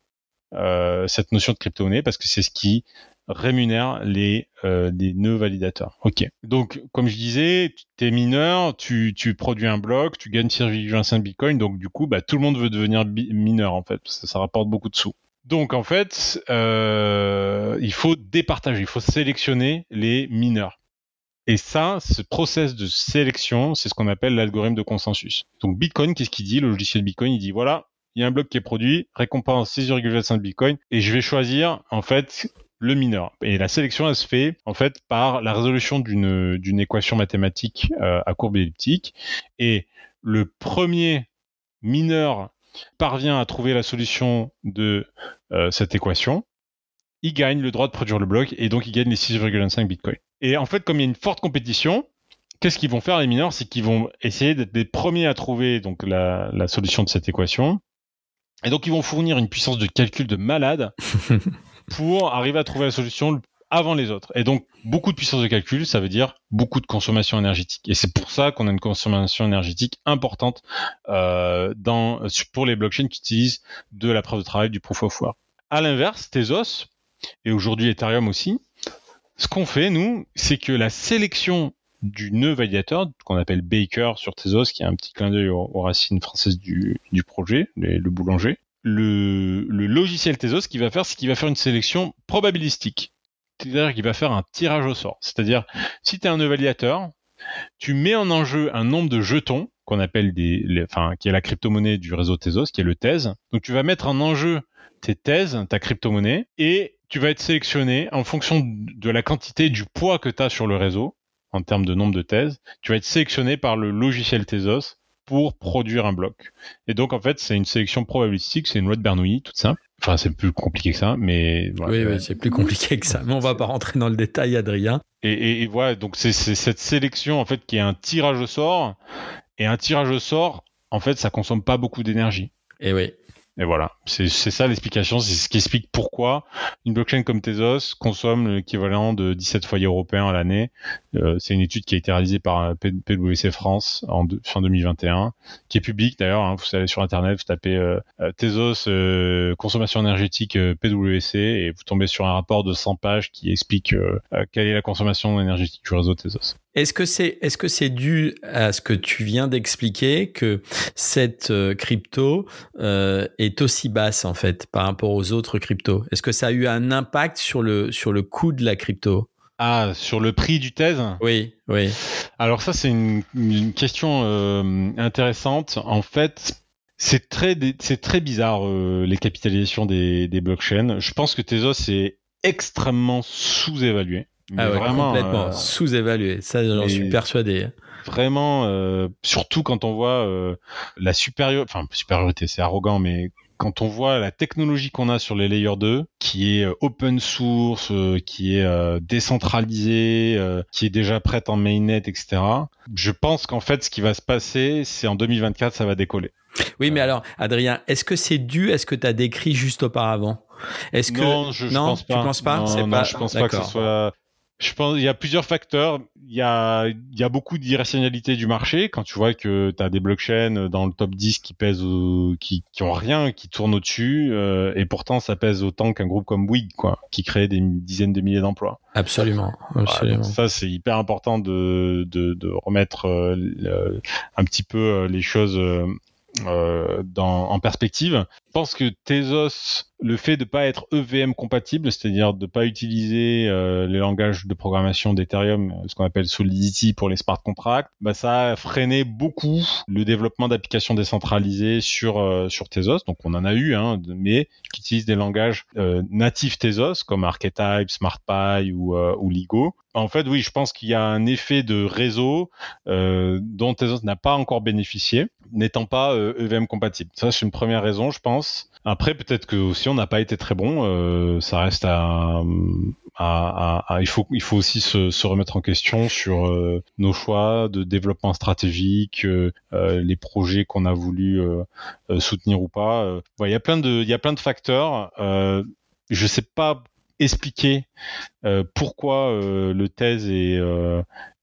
euh, cette notion de crypto-monnaie, parce que c'est ce qui rémunère les, nœuds validateurs. Ok. Donc, comme je disais, tu es mineur, tu, produis un bloc, tu gagnes 6,25 bitcoin, donc du coup, bah, tout le monde veut devenir mineur en fait, parce que ça rapporte beaucoup de sous. Donc en fait, euh, il faut départager, il faut sélectionner les mineurs. Et ça, ce process de sélection, c'est ce qu'on appelle l'algorithme de consensus. Donc Bitcoin, qu'est-ce qu'il dit? Le logiciel Bitcoin, il dit voilà, il y a un bloc qui est produit, récompense 6,25 Bitcoin, et je vais choisir en fait le mineur. Et la sélection, elle se fait en fait par la résolution d'une équation mathématique euh, à courbe elliptique. Et le premier mineur parvient à trouver la solution de euh, cette équation, il gagne le droit de produire le bloc et donc il gagne les 6,25 bitcoins. Et en fait, comme il y a une forte compétition, qu'est-ce qu'ils vont faire les mineurs? C'est qu'ils vont essayer d'être les premiers à trouver donc la, la, solution de cette équation. Et donc ils vont fournir une puissance de calcul de malade [laughs] pour arriver à trouver la solution avant les autres. Et donc, beaucoup de puissance de calcul, ça veut dire beaucoup de consommation énergétique. Et c'est pour ça qu'on a une consommation énergétique importante euh, pour les blockchains qui utilisent de la preuve de travail du proof of work. À l'inverse, Tezos, et aujourd'hui Ethereum aussi, ce qu'on fait, nous, c'est que la sélection du nœud validateur, qu'on appelle Baker sur Tezos, qui est un petit clin d'œil aux, racines françaises du, projet, le boulanger, le, le, logiciel Tezos, qui va faire, c'est qu'il va faire une sélection probabilistique c'est-à-dire qu'il va faire un tirage au sort. C'est-à-dire, si tu es un nœud validateur, tu mets en enjeu un nombre de jetons qu'on appelle des, qui est la crypto-monnaie du réseau Tezos, qui est le thèse. Donc, tu vas mettre en enjeu tes thèses, ta crypto-monnaie, et tu vas être sélectionné en fonction de la quantité du poids que tu as sur le réseau, en termes de nombre de thèses. Tu vas être sélectionné par le logiciel Tezos pour produire un bloc. Et donc, en fait, c'est une sélection probabilistique, c'est une loi de Bernoulli, toute simple. Enfin, c'est plus compliqué que ça, mais oui, oui c'est plus compliqué que ça. Mais on va pas rentrer dans le détail, Adrien. Et, et, voilà, donc c'est cette sélection en fait qui est un tirage au sort, et un tirage au sort, en fait, ça consomme pas beaucoup d'énergie. Et oui. Et voilà, c'est ça l'explication, c'est ce qui explique pourquoi une blockchain comme Tezos consomme l'équivalent de 17 foyers européens à l'année. Euh, c'est une étude qui a été réalisée par PwC France en fin 2021, qui est publique d'ailleurs. Hein, vous allez sur internet, vous tapez euh, euh Tezos euh, consommation énergétique PwC et vous tombez sur un rapport de 100 pages qui explique quelle est la consommation énergétique du réseau Tezos. Est-ce que c'est est-ce que c'est dû à ce que tu viens d'expliquer que cette euh, crypto euh, est aussi basse en fait par rapport aux autres cryptos? Est-ce que ça a eu un impact sur le sur le coût de la crypto? Ah, sur le prix du thèse? Oui, oui. Alors ça c'est une, une, question euh, intéressante. En fait, c'est très c'est très bizarre euh, les capitalisations des, des blockchains. Je pense que Tezos est extrêmement sous-évalué. Ah vraiment, complètement euh, sous-évalué. Ça, j'en suis persuadé. Vraiment, euh, surtout quand on voit euh, la supériorité, enfin supériorité, c'est arrogant, mais quand on voit la technologie qu'on a sur les layers 2, qui est open source, qui est décentralisée, qui est déjà prête en mainnet, etc. Je pense qu'en fait, ce qui va se passer, c'est en 2024, ça va décoller. Oui, mais alors, Adrien, est-ce que c'est dû à ce que tu as décrit juste auparavant? Est-ce que non, je, non, pense pas. Tu penses pas? Non, non, je pense pas que ce soit je pense il y a plusieurs facteurs. Il y a, il y a beaucoup d'irrationalité du marché quand tu vois que tu as des blockchains dans le top 10 qui pèsent, qui, qui ont rien, qui tournent au-dessus, euh, et pourtant ça pèse autant qu'un groupe comme Bouygues, quoi, qui crée des dizaines de milliers d'emplois. Absolument. absolument. ça, c'est hyper important de, de, de remettre euh, un petit peu euh, les choses euh, dans, en perspective. Je pense que Tezos, le fait de pas être EVM compatible, c'est-à-dire de pas utiliser euh, les langages de programmation d'Ethereum, euh, ce qu'on appelle Solidity pour les smart contracts, bah ça a freiné beaucoup le développement d'applications décentralisées sur euh, sur Tezos. Donc on en a eu, hein, mais qui utilisent des langages natifs Tezos comme Archetype, SmartPy ou, ou Ligo. En fait, oui, je pense qu'il y a un effet de réseau dont Tezos n'a pas encore bénéficié, n'étant pas EVM compatible. Ça, c'est une première raison, je pense. Après, peut-être que aussi on n'a pas été très bon. Euh, ça reste à, il faut il faut aussi se, remettre en question sur euh, nos choix de développement stratégique, euh, euh les projets qu'on a voulu euh, soutenir ou pas. Il y a plein de il y a plein de facteurs. je sais pas expliquer pourquoi le thèse est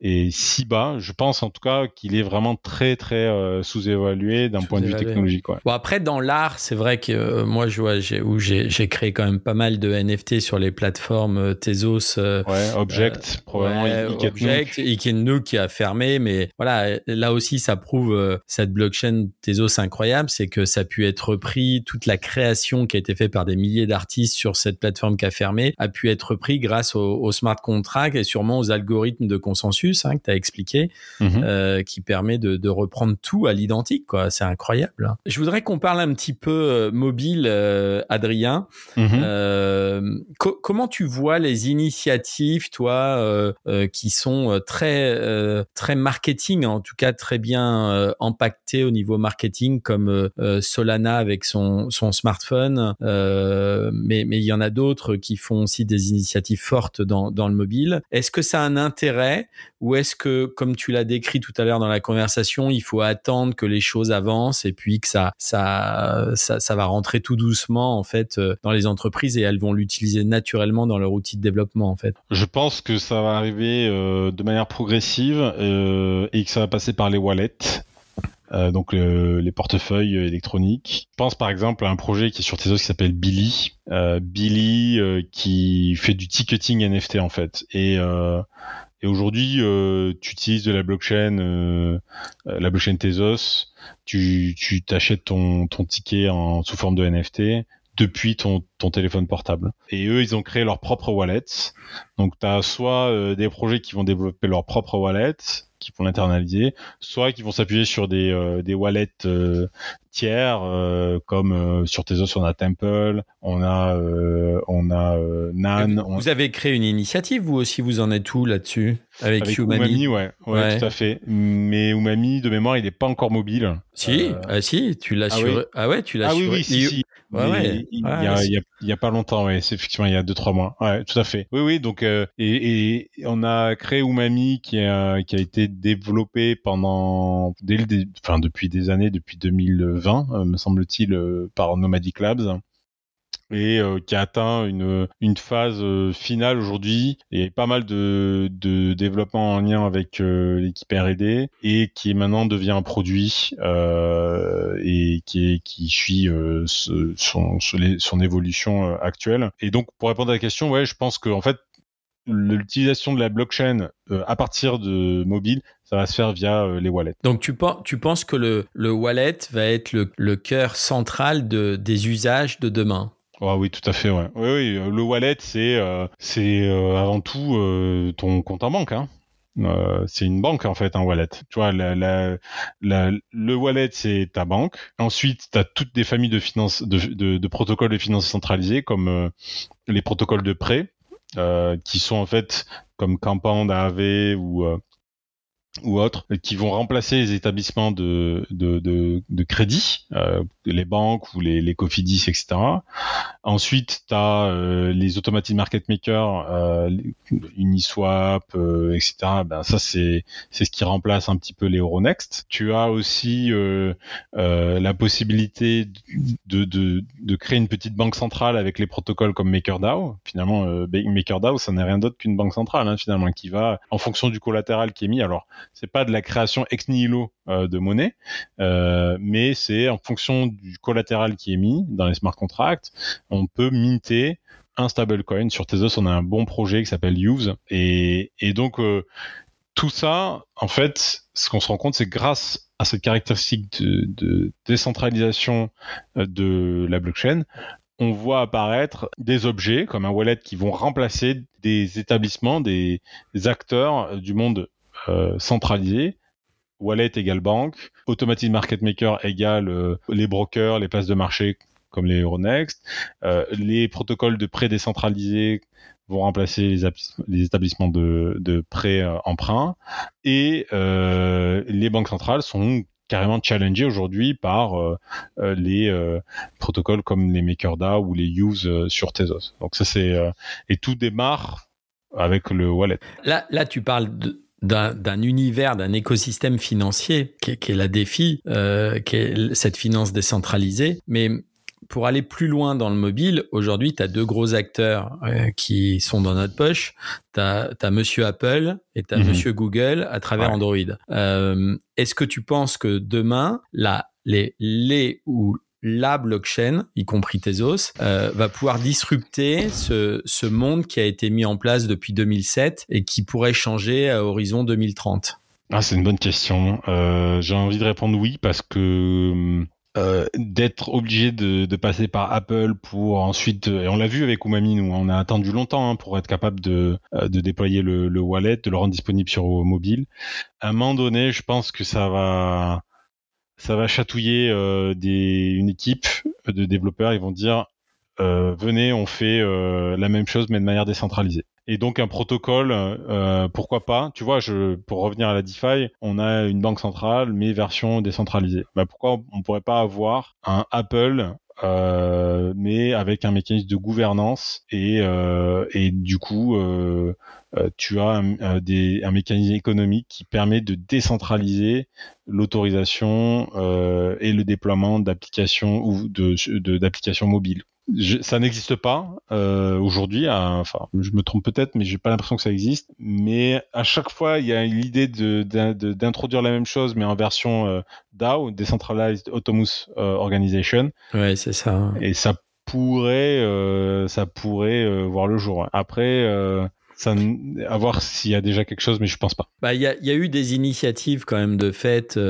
et si bas. Je pense en tout cas qu'il est vraiment très très euh, sous-évalué d'un point de vue technologique. Ouais. Bon après dans l'art, c'est vrai que euh, moi je vois j'ai, où j'ai, j'ai créé quand même pas mal de NFT sur les plateformes euh, Tezos. ouais, Object, probablement ouais, Object, Ikenuk qui a fermé, mais voilà là aussi ça prouve cette blockchain Tezos incroyable, c'est que ça a pu être repris, toute la création qui a été faite par des milliers d'artistes sur cette plateforme qui a fermé a pu être repris grâce au, au smart contract et sûrement aux algorithmes de consensus hein, que tu as expliqué, mhm. qui permet de, reprendre tout à l'identique. quoi. C'est incroyable. Hein. Je voudrais qu'on parle un petit peu mobile, Adrien. Mhm. comment tu vois les initiatives, toi, qui sont très, très marketing, en tout cas très bien impactées au niveau marketing, comme Solana avec son, son smartphone, mais, mais il y en a d'autres qui font aussi des initiatives fortes dans, dans le mobile. Est-ce que ça a un intérêt ou est-ce que, comme tu l'as décrit tout à l'heure dans la conversation, il faut attendre que les choses avancent et puis que ça, ça, ça, va rentrer tout doucement en fait euh, dans les entreprises et elles vont l'utiliser naturellement dans leur outil de développement en fait? Je pense que ça va arriver euh, de manière progressive euh, et que ça va passer par les wallets. Donc les portefeuilles électroniques. Je pense par exemple à un projet qui est sur Tezos qui s'appelle Billy. Billy qui fait du ticketing NFT en fait. Et, et aujourd'hui, tu utilises de la blockchain, la blockchain Tezos. Tu tu t'achètes ton ticket en sous forme de NFT depuis ton, ton téléphone portable. Et eux, ils ont créé leur propre wallet. Donc, tu as soit des projets qui vont développer leur propre wallet, qui vont l'internaliser, soit qui vont s'appuyer sur des, euh, des wallets euh, tiers, euh, comme sur Tezos on a Temple, on a on a Nan. Vous, avez créé une initiative, vous aussi, vous en êtes où là-dessus? Avec, avec Umami, ouais, ouais, tout à fait. Mais Umami, de mémoire, il n'est pas encore mobile. Si, ah, si, tu l'as ah, sur... ah ouais, tu l'as ah, oui, oui, si, si. Ouais, il, y a, il, y a, pas longtemps, ouais, c'est effectivement il y a deux trois mois. Ouais, tout à fait. Oui, oui. Donc et, et, on a créé Umami qui a qui a été développé pendant dès le, enfin depuis des années, depuis 2020, euh, me semble-t-il, euh, par Nomadic Labs et euh, qui a atteint une, une phase finale aujourd'hui et pas mal de, de développement en lien avec l'équipe R&D et qui maintenant devient un produit et qui, qui suit son, son, évolution actuelle. Et donc pour répondre à la question, ouais, je pense que en fait l'utilisation de la blockchain euh, à partir de mobile, ça va se faire via euh, les wallets. Donc tu, tu penses que le, le wallet va être le, le cœur central de, des usages de demain? Oh oui, tout à fait. Ouais. Oui, oui, euh, le wallet, c'est c'est avant tout ton compte en banque. Hein. c'est une banque en fait un wallet. Tu vois, la, la, la, le wallet c'est ta banque. Ensuite, tu toutes des familles de finances, de, de, protocoles de finances centralisés comme les protocoles de prêt euh, qui sont en fait comme Compound, AV ou euh, ou autres qui vont remplacer les établissements de, de, de, de crédit, euh, les banques ou les, les Cofidis, etc. Ensuite, tu as euh, les automatic market makers, euh, Uniswap, euh, etc. Ben, ça, c'est ce qui remplace un petit peu les Euronext. Tu as aussi euh, euh, la possibilité de, de, de créer une petite banque centrale avec les protocoles comme MakerDAO. Finalement, MakerDAO, ça n'est rien d'autre qu'une banque centrale, hein, finalement, qui va, en fonction du collatéral qui est mis, alors c'est pas de la création ex nihilo euh, de monnaie, euh, mais c'est en fonction du collatéral qui est mis dans les smart contracts, on peut minter un stablecoin. Sur Tezos, on a un bon projet qui s'appelle Use, et, donc euh, tout ça, en fait, ce qu'on se rend compte, c'est grâce à cette caractéristique de, de décentralisation de la blockchain, on voit apparaître des objets comme un wallet qui vont remplacer des établissements, des acteurs du monde euh, centralisé. Wallet égale banque, Automatic Market Maker égale euh, les brokers, les places de marché comme les Euronext, euh, les protocoles de prêt décentralisés vont remplacer les, établissements de, de prêt emprunt et les banques centrales sont carrément challengées aujourd'hui par les protocoles comme les MakerDAO ou les Use sur Tezos. Donc ça c'est et tout démarre avec le wallet. Là, là tu parles de, d'un univers, d'un écosystème financier qui est, la défi, euh, qui est cette finance décentralisée. Mais pour aller plus loin dans le mobile, aujourd'hui, tu as deux gros acteurs euh, qui sont dans notre poche. Tu as, Monsieur Apple et tu as mhm. Monsieur Google à travers Android. Euh, Est-ce que tu penses que demain, là, les, les ou la blockchain, y compris Tezos, euh, va pouvoir disrupter ce, monde qui a été mis en place depuis 2007 et qui pourrait changer à horizon 2030 ah, C'est une bonne question. Euh, J'ai envie de répondre oui parce que euh, d'être obligé de, passer par Apple pour ensuite, et on l'a vu avec Umami, nous, on a attendu longtemps hein, pour être capable de, euh, de déployer le, le, wallet, de le rendre disponible sur mobile. À un moment donné, je pense que ça va, ça va chatouiller euh, une équipe de développeurs. Ils vont dire, euh, venez, on fait euh, la même chose mais de manière décentralisée. Et donc un protocole, pourquoi pas Tu vois, je, pour revenir à la DeFi, on a une banque centrale mais version décentralisée. Bah pourquoi on pourrait pas avoir un Apple mais avec un mécanisme de gouvernance et, euh, et du coup euh, tu as un, mécanisme économique qui permet de décentraliser l'autorisation et le déploiement d'applications ou de d'applications mobiles ça n'existe pas euh, aujourd'hui. Enfin, je me trompe peut-être, mais j'ai pas l'impression que ça existe. Mais à chaque fois, il y a l'idée d'introduire la même chose, mais en version euh, DAO, Decentralized Autonomous euh, Organization. Ouais, c'est ça. Et ça pourrait, euh, ça pourrait euh, voir le jour. Après. Ça, à voir s'il y a déjà quelque chose, mais je pense pas. Bah, il y a, y a, eu des initiatives quand même de fait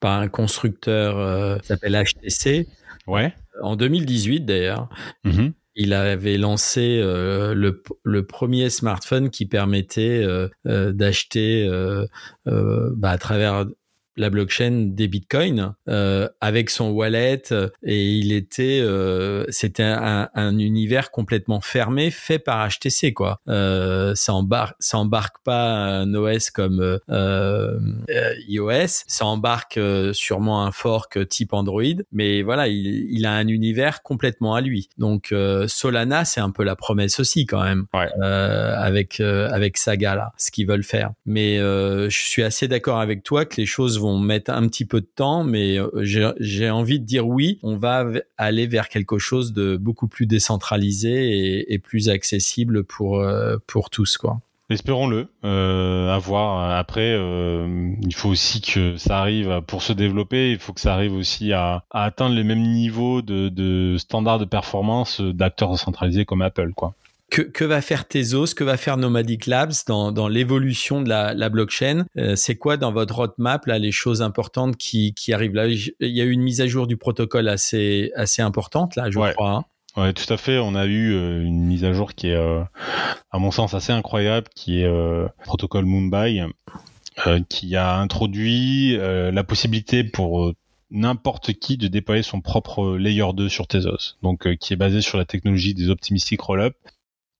par un constructeur qui s'appelle HTC. Ouais en 2018 d'ailleurs. Mhm. Il avait lancé euh, le, le, premier smartphone qui permettait euh, euh, d'acheter bah, à travers la blockchain des bitcoins euh, avec son wallet et il était euh, c'était un, un, univers complètement fermé fait par HTC quoi. Euh, ça embarque ça embarque pas un OS comme euh, euh, iOS ça embarque euh, sûrement un fork type Android mais voilà il, il a un univers complètement à lui. Donc Solana c'est un peu la promesse aussi quand même ouais. avec avec Saga là ce qu'ils veulent faire. Mais je suis assez d'accord avec toi que les choses vont mettre un petit peu de temps, mais euh, j'ai envie de dire oui, on va aller vers quelque chose de beaucoup plus décentralisé et, plus accessible pour, euh, pour tous, quoi. Espérons-le. Euh, à voir. Après, il faut aussi que ça arrive pour se développer. Il faut que ça arrive aussi à, atteindre les mêmes niveaux de, de standards de performance d'acteurs décentralisés comme Apple, quoi que, que, va faire Tezos, que va faire Nomadic Labs dans, dans l'évolution de la, la blockchain? Euh, C'est quoi dans votre roadmap là les choses importantes qui, qui arrivent là? Il y a eu une mise à jour du protocole assez assez importante là, je crois. Hein. Ouais, tout à fait. On a eu euh, une mise à jour qui est, euh, à mon sens, assez incroyable, qui est le protocole Mumbai, qui a introduit la possibilité pour n'importe qui de déployer son propre layer 2 sur Tezos, donc qui est basé sur la technologie des optimistic rollup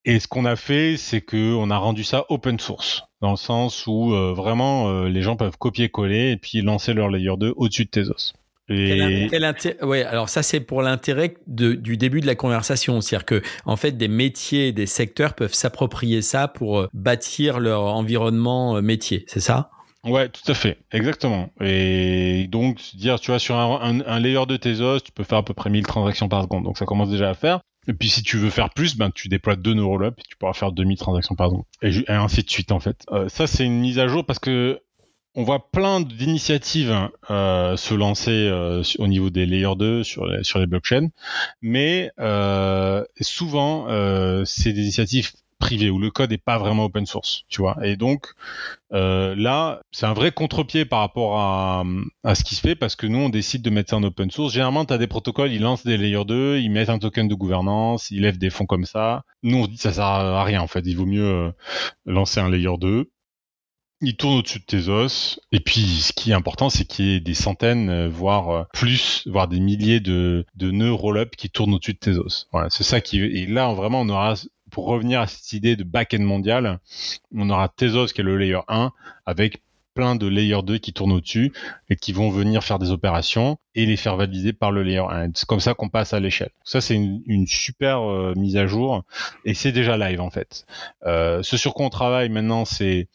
et ce qu'on a fait, c'est que on a rendu ça open source, dans le sens où euh, vraiment euh, les gens peuvent copier-coller et puis lancer leur layer 2 au-dessus de Tezos. Et... Quel, ouais, alors ça c'est pour l'intérêt du début de la conversation, c'est-à-dire que en fait des métiers, des secteurs peuvent s'approprier ça pour euh, bâtir leur environnement métier, c'est ça? Ouais, tout à fait, exactement. Et donc, dire, tu vois, sur un, un, un, layer de Tezos, tu peux faire à peu près 1000 transactions par seconde. Donc, ça commence déjà à faire. Et puis si tu veux faire plus, ben tu déploies deux neurolopes et tu pourras faire 2000 transactions par seconde. Et, ainsi de suite en fait. Euh, ça c'est une mise à jour parce que on voit plein d'initiatives euh, se lancer euh, au niveau des layers 2 sur les, sur les blockchains, mais euh, souvent euh, c'est des initiatives privé où le code est pas vraiment open source, tu vois. Et donc euh, là, c'est un vrai contre-pied par rapport à, à ce qui se fait parce que nous on décide de mettre ça en open source. Généralement, tu as des protocoles, ils lancent des layers 2, ils mettent un token de gouvernance, ils lèvent des fonds comme ça. Nous on se dit ça sert à rien en fait, il vaut mieux euh, lancer un layer 2 il tourne au-dessus de tes os. Et puis, ce qui est important, c'est qu'il y ait des centaines, euh, voire plus, voire des milliers de, de nœuds roll-up qui tournent au-dessus de tes os. Voilà, c'est ça qui. Et là, vraiment, on aura pour revenir à cette idée de back-end mondial, on aura Tezos qui est le layer 1 avec plein de layer 2 qui tournent au-dessus et qui vont venir faire des opérations et les faire valider par le layer 1. C'est comme ça qu'on passe à l'échelle. Ça, c'est une, super euh, mise à jour et c'est déjà live en fait. Euh, ce sur quoi on travaille maintenant, c'est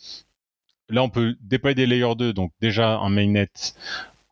là on peut déployer des layers 2, donc déjà en mainnet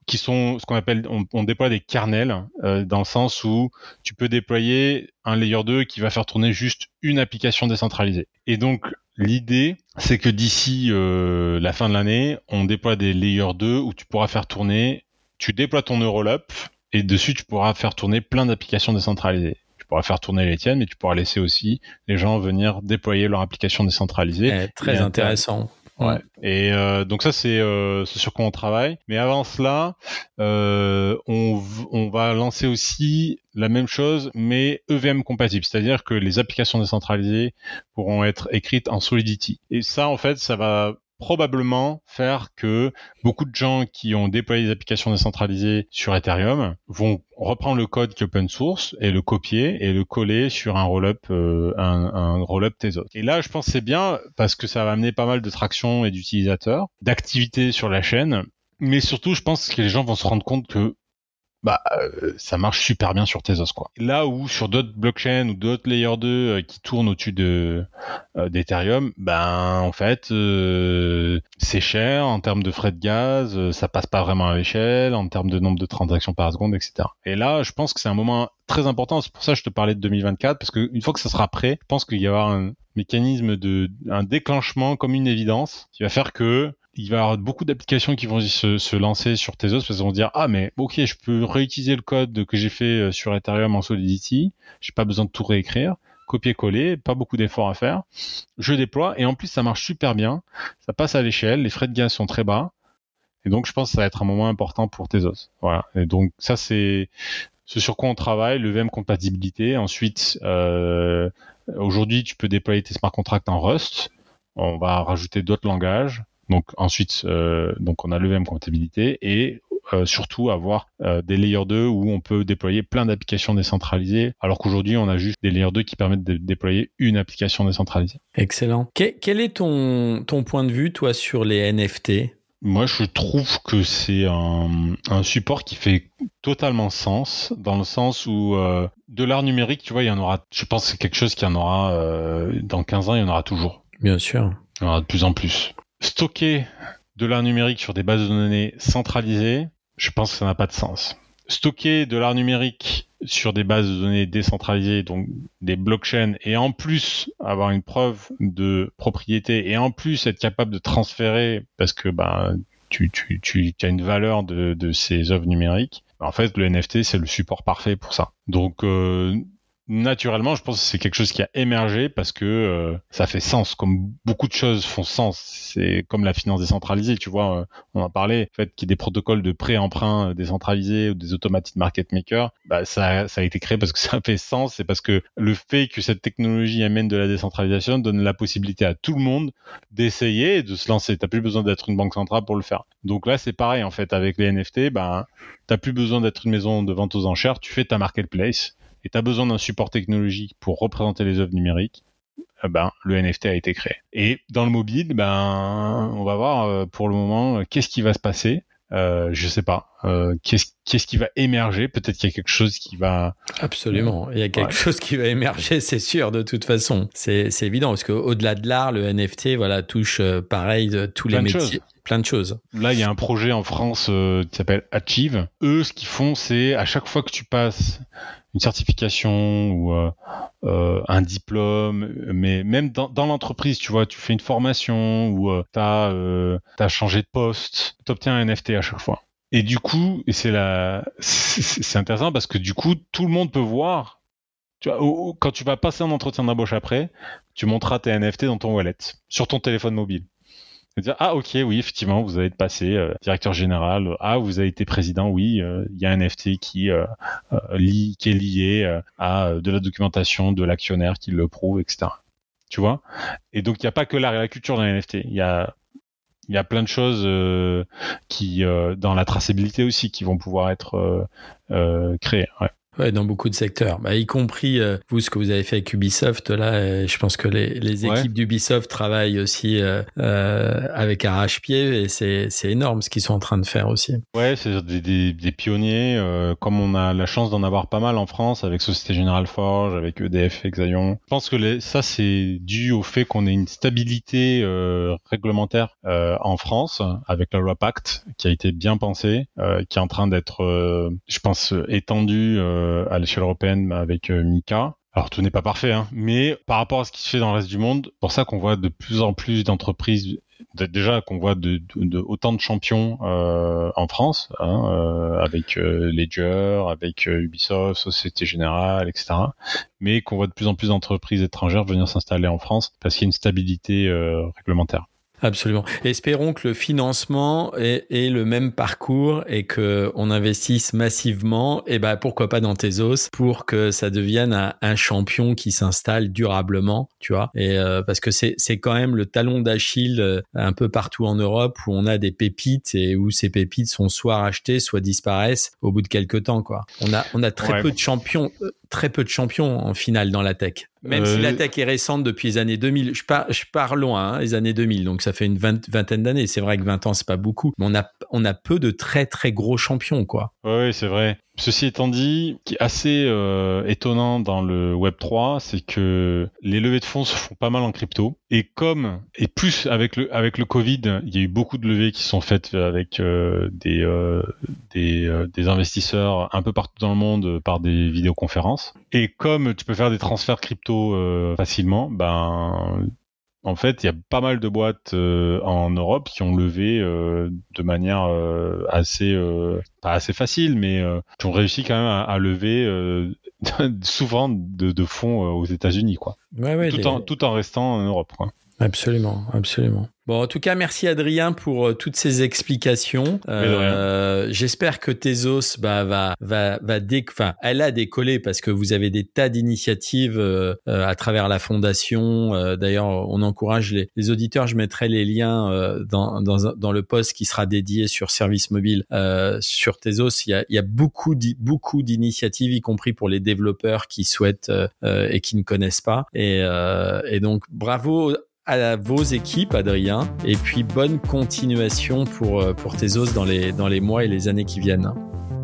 qui sont ce qu'on appelle, on, déploie des kernels euh, dans le sens où tu peux déployer un layer 2 qui va faire tourner juste une application décentralisée. Et donc l'idée, c'est que d'ici euh, la fin de l'année, on déploie des layers 2 où tu pourras faire tourner, tu déploies ton Eurolop et dessus tu pourras faire tourner plein d'applications décentralisées. Tu pourras faire tourner les tiennes, mais tu pourras laisser aussi les gens venir déployer leur application décentralisée. très intéressant. Ouais. Et euh, donc ça c'est euh, sur quoi on travaille. Mais avant cela, euh, on, on va lancer aussi la même chose, mais EVM compatible, c'est-à-dire que les applications décentralisées pourront être écrites en Solidity. Et ça, en fait, ça va probablement faire que beaucoup de gens qui ont déployé des applications décentralisées sur Ethereum vont reprendre le code qui est open source et le copier et le coller sur un rollup euh, un, un rollup Tezos. Et là, je pense c'est bien parce que ça va amener pas mal de traction et d'utilisateurs, d'activités sur la chaîne mais surtout, je pense que les gens vont se rendre compte que bah euh, ça marche super bien sur Tezos quoi. Là où sur d'autres blockchains ou d'autres layer 2 euh, qui tournent au-dessus de euh, d'Ethereum, ben en fait c'est cher en termes de frais de gaz, ça passe pas vraiment à l'échelle, en termes de nombre de transactions par seconde, etc. Et là, je pense que c'est un moment très important. C'est pour ça que je te parlais de 2024 parce qu'une fois que ça sera prêt, je pense qu'il y aura un mécanisme de un déclenchement comme une évidence qui va faire que il va y avoir beaucoup d'applications qui vont se, se, lancer sur Tezos parce qu'ils vont dire ah mais ok je peux réutiliser le code que j'ai fait euh, sur Ethereum en Solidity, j'ai pas besoin de tout réécrire, copier-coller, pas beaucoup d'efforts à faire. Je déploie et en plus ça marche super bien, ça passe à l'échelle, les frais de gaz sont très bas et donc je pense que ça va être un moment important pour Tezos. Voilà et donc ça c'est ce sur quoi on travaille, le VM compatibilité. Ensuite, euh, aujourd'hui, tu peux déployer tes smart contracts en Rust. On va rajouter d'autres langages. Donc ensuite, euh, donc on a le VM compatibilité et euh, surtout avoir euh, des layers 2 où on peut déployer plein d'applications décentralisées, alors qu'aujourd'hui on a juste des layers 2 qui permettent de déployer une application décentralisée. Excellent. quel est ton, ton point de vue, toi, sur les NFT moi, je trouve que c'est un, un, support qui fait totalement sens, dans le sens où euh, de l'art numérique, tu vois, il y en aura, je pense que c'est quelque chose qui en aura, dans 15 ans, il y en aura toujours. Bien sûr. Il y en aura de plus en plus stocker de l'art numérique sur des bases de données centralisées, je pense que ça n'a pas de sens. Stocker de l'art numérique sur des bases de données décentralisées, donc des blockchains, et en plus avoir une preuve de propriété, et en plus être capable de transférer, parce que bah, tu, as une valeur de, de ces œuvres numériques, en fait, le NFT, c'est le support parfait pour ça. Donc, euh, naturellement, je pense que c'est quelque chose qui a émergé parce que euh, ça fait sens, comme beaucoup de choses font sens. C'est comme la finance décentralisée, tu vois, euh, on en parlait, le fait qu'il y ait des protocoles de pré-emprunt décentralisés ou des automatic market makers, bah, ça, ça a été créé parce que [laughs] ça fait sens, c'est parce que le fait que cette technologie amène de la décentralisation donne la possibilité à tout le monde d'essayer et de se lancer. T'as plus besoin d'être une banque centrale pour le faire. Donc là, c'est pareil en fait avec les NFT, ben, t'as plus besoin d'être une maison de vente aux enchères, tu fais ta marketplace et tu as besoin d'un support technologique pour représenter les œuvres numériques, eh ben, le NFT a été créé. Et dans le mobile, ben, on va voir euh, pour le moment qu'est-ce qui va se passer. Euh, je sais pas. Euh, qu'est-ce, qu'est-ce qui va émerger? Peut-être qu'il y a quelque chose qui va. Absolument. Il y a quelque chose qui va émerger, [laughs] c'est sûr, de toute façon. C'est, c'est évident parce qu'au-delà de l'art, le NFT, voilà, touche euh, pareil de tous les métiers. Plein de choses. Là, il y a un projet en France euh, qui s'appelle Achieve. Eux, ce qu'ils font, c'est à chaque fois que tu passes une certification ou euh, euh, un diplôme, mais même dans, l'entreprise, tu vois, tu fais une formation ou tu as, changé de poste, tu obtiens un NFT à chaque fois. Et du coup, et c'est la, c'est intéressant parce que du coup, tout le monde peut voir. Tu vois, quand tu vas passer un entretien d'embauche après, tu montreras tes NFT dans ton wallet, sur ton téléphone mobile ah ok oui effectivement vous avez passé euh, directeur général. Ah vous avez été président. Oui euh, il y a un NFT qui euh, qui est lié à de la documentation de l'actionnaire qui le prouve etc tu vois? Et donc il n'y a pas que l'art la culture dans les NFT il y a il y a plein de choses qui dans la traçabilité aussi qui vont pouvoir être créées. Ouais, dans beaucoup de secteurs, bah, y compris euh, vous, ce que vous avez fait avec Ubisoft. Là, euh, je pense que les, les équipes d'Ubisoft travaillent aussi euh, euh avec arrache-pied et c'est énorme ce qu'ils sont en train de faire aussi. Ouais, c'est des, des, des, pionniers. comme on a la chance d'en avoir pas mal en France avec Société Générale Forge, avec EDF, Exaion. Je pense que les, ça, c'est dû au fait qu'on ait une stabilité réglementaire en France avec la loi Pacte qui a été bien pensée, qui est en train d'être, je pense, étendue euh, à l'échelle européenne avec euh, Mika. Alors tout n'est pas parfait, hein, mais par rapport à ce qui se fait dans le reste du monde, pour ça qu'on voit de plus en plus d'entreprises, déjà qu'on voit de, autant de champions euh, en France, hein, euh, avec euh, Ledger, avec Ubisoft, Société Générale, etc. Mais qu'on voit de plus en plus d'entreprises étrangères venir s'installer en France parce qu'il y a une stabilité réglementaire. Absolument. Espérons que le financement ait, le même parcours et que on investisse massivement. Et ben pourquoi pas dans Tezos pour que ça devienne un, champion qui s'installe durablement, tu vois. Et euh, parce que c'est c'est quand même le talon d'Achille euh, un peu partout en Europe où on a des pépites et où ces pépites sont soit rachetées, soit disparaissent au bout de quelques temps, quoi. On a on a très peu de champions, euh, très peu de champions en finale dans la tech. Même si la tech est récente depuis les années 2000, je pars, je pars loin, hein, les années 2000, donc ça fait une vingtaine d'années. C'est vrai que 20 ans, c'est pas beaucoup, mais on a, on a peu de très très gros champions, quoi. Oui, c'est vrai. Ceci étant dit, ce qui est assez euh, étonnant dans le Web 3, c'est que les levées de fonds se font pas mal en crypto. Et comme, et plus avec le, avec le Covid, il y a eu beaucoup de levées qui sont faites avec euh, des, euh, des, des investisseurs un peu partout dans le monde par des vidéoconférences. Et comme tu peux faire des transferts crypto facilement, ben en fait, il y a pas mal de boîtes euh, en Europe qui ont levé euh, de manière euh, assez, pas assez facile, mais qui ont réussi quand même à, lever [laughs] souvent de, fonds aux États-Unis, quoi. tout, en, tout en restant en Europe, quoi. Absolument, absolument. Bon, en tout cas, merci Adrien pour euh, toutes ces explications. Euh, J'espère que Tezos bah, va va va dé... enfin, elle a décollé parce que vous avez des tas d'initiatives euh, euh à travers la fondation. Euh, d'ailleurs, on encourage les, les, auditeurs. Je mettrai les liens dans, dans dans le post qui sera dédié sur Service Mobile sur Tezos. Il y a il y a beaucoup beaucoup d'initiatives, y compris pour les développeurs qui souhaitent et qui ne connaissent pas. Et et donc bravo à vos équipes, Adrien. Et puis bonne continuation pour, euh, pour Tezos dans les, dans les mois et les années qui viennent.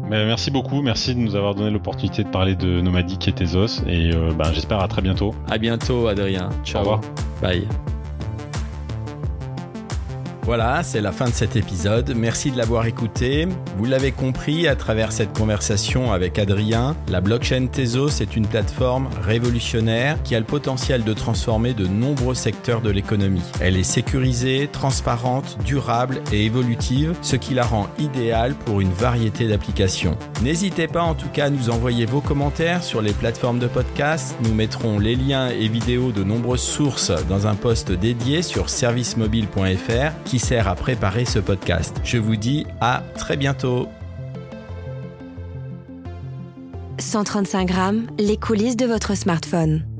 merci beaucoup, merci de nous avoir donné l'opportunité de parler de Nomadic et Tezos. Et euh, ben, j'espère à très bientôt. À bientôt, Adrien. Ciao. Au revoir. Bye. Voilà, c'est la fin de cet épisode. Merci de l'avoir écouté. Vous l'avez compris à travers cette conversation avec Adrien, la blockchain Tezos est une plateforme révolutionnaire qui a le potentiel de transformer de nombreux secteurs de l'économie. Elle est sécurisée, transparente, durable et évolutive, ce qui la rend idéale pour une variété d'applications. N'hésitez pas en tout cas à nous envoyer vos commentaires sur les plateformes de podcast. Nous mettrons les liens et vidéos de nombreuses sources dans un post dédié sur servicemobile.fr sert à préparer ce podcast. Je vous dis à très bientôt. 135 grammes, les coulisses de votre smartphone.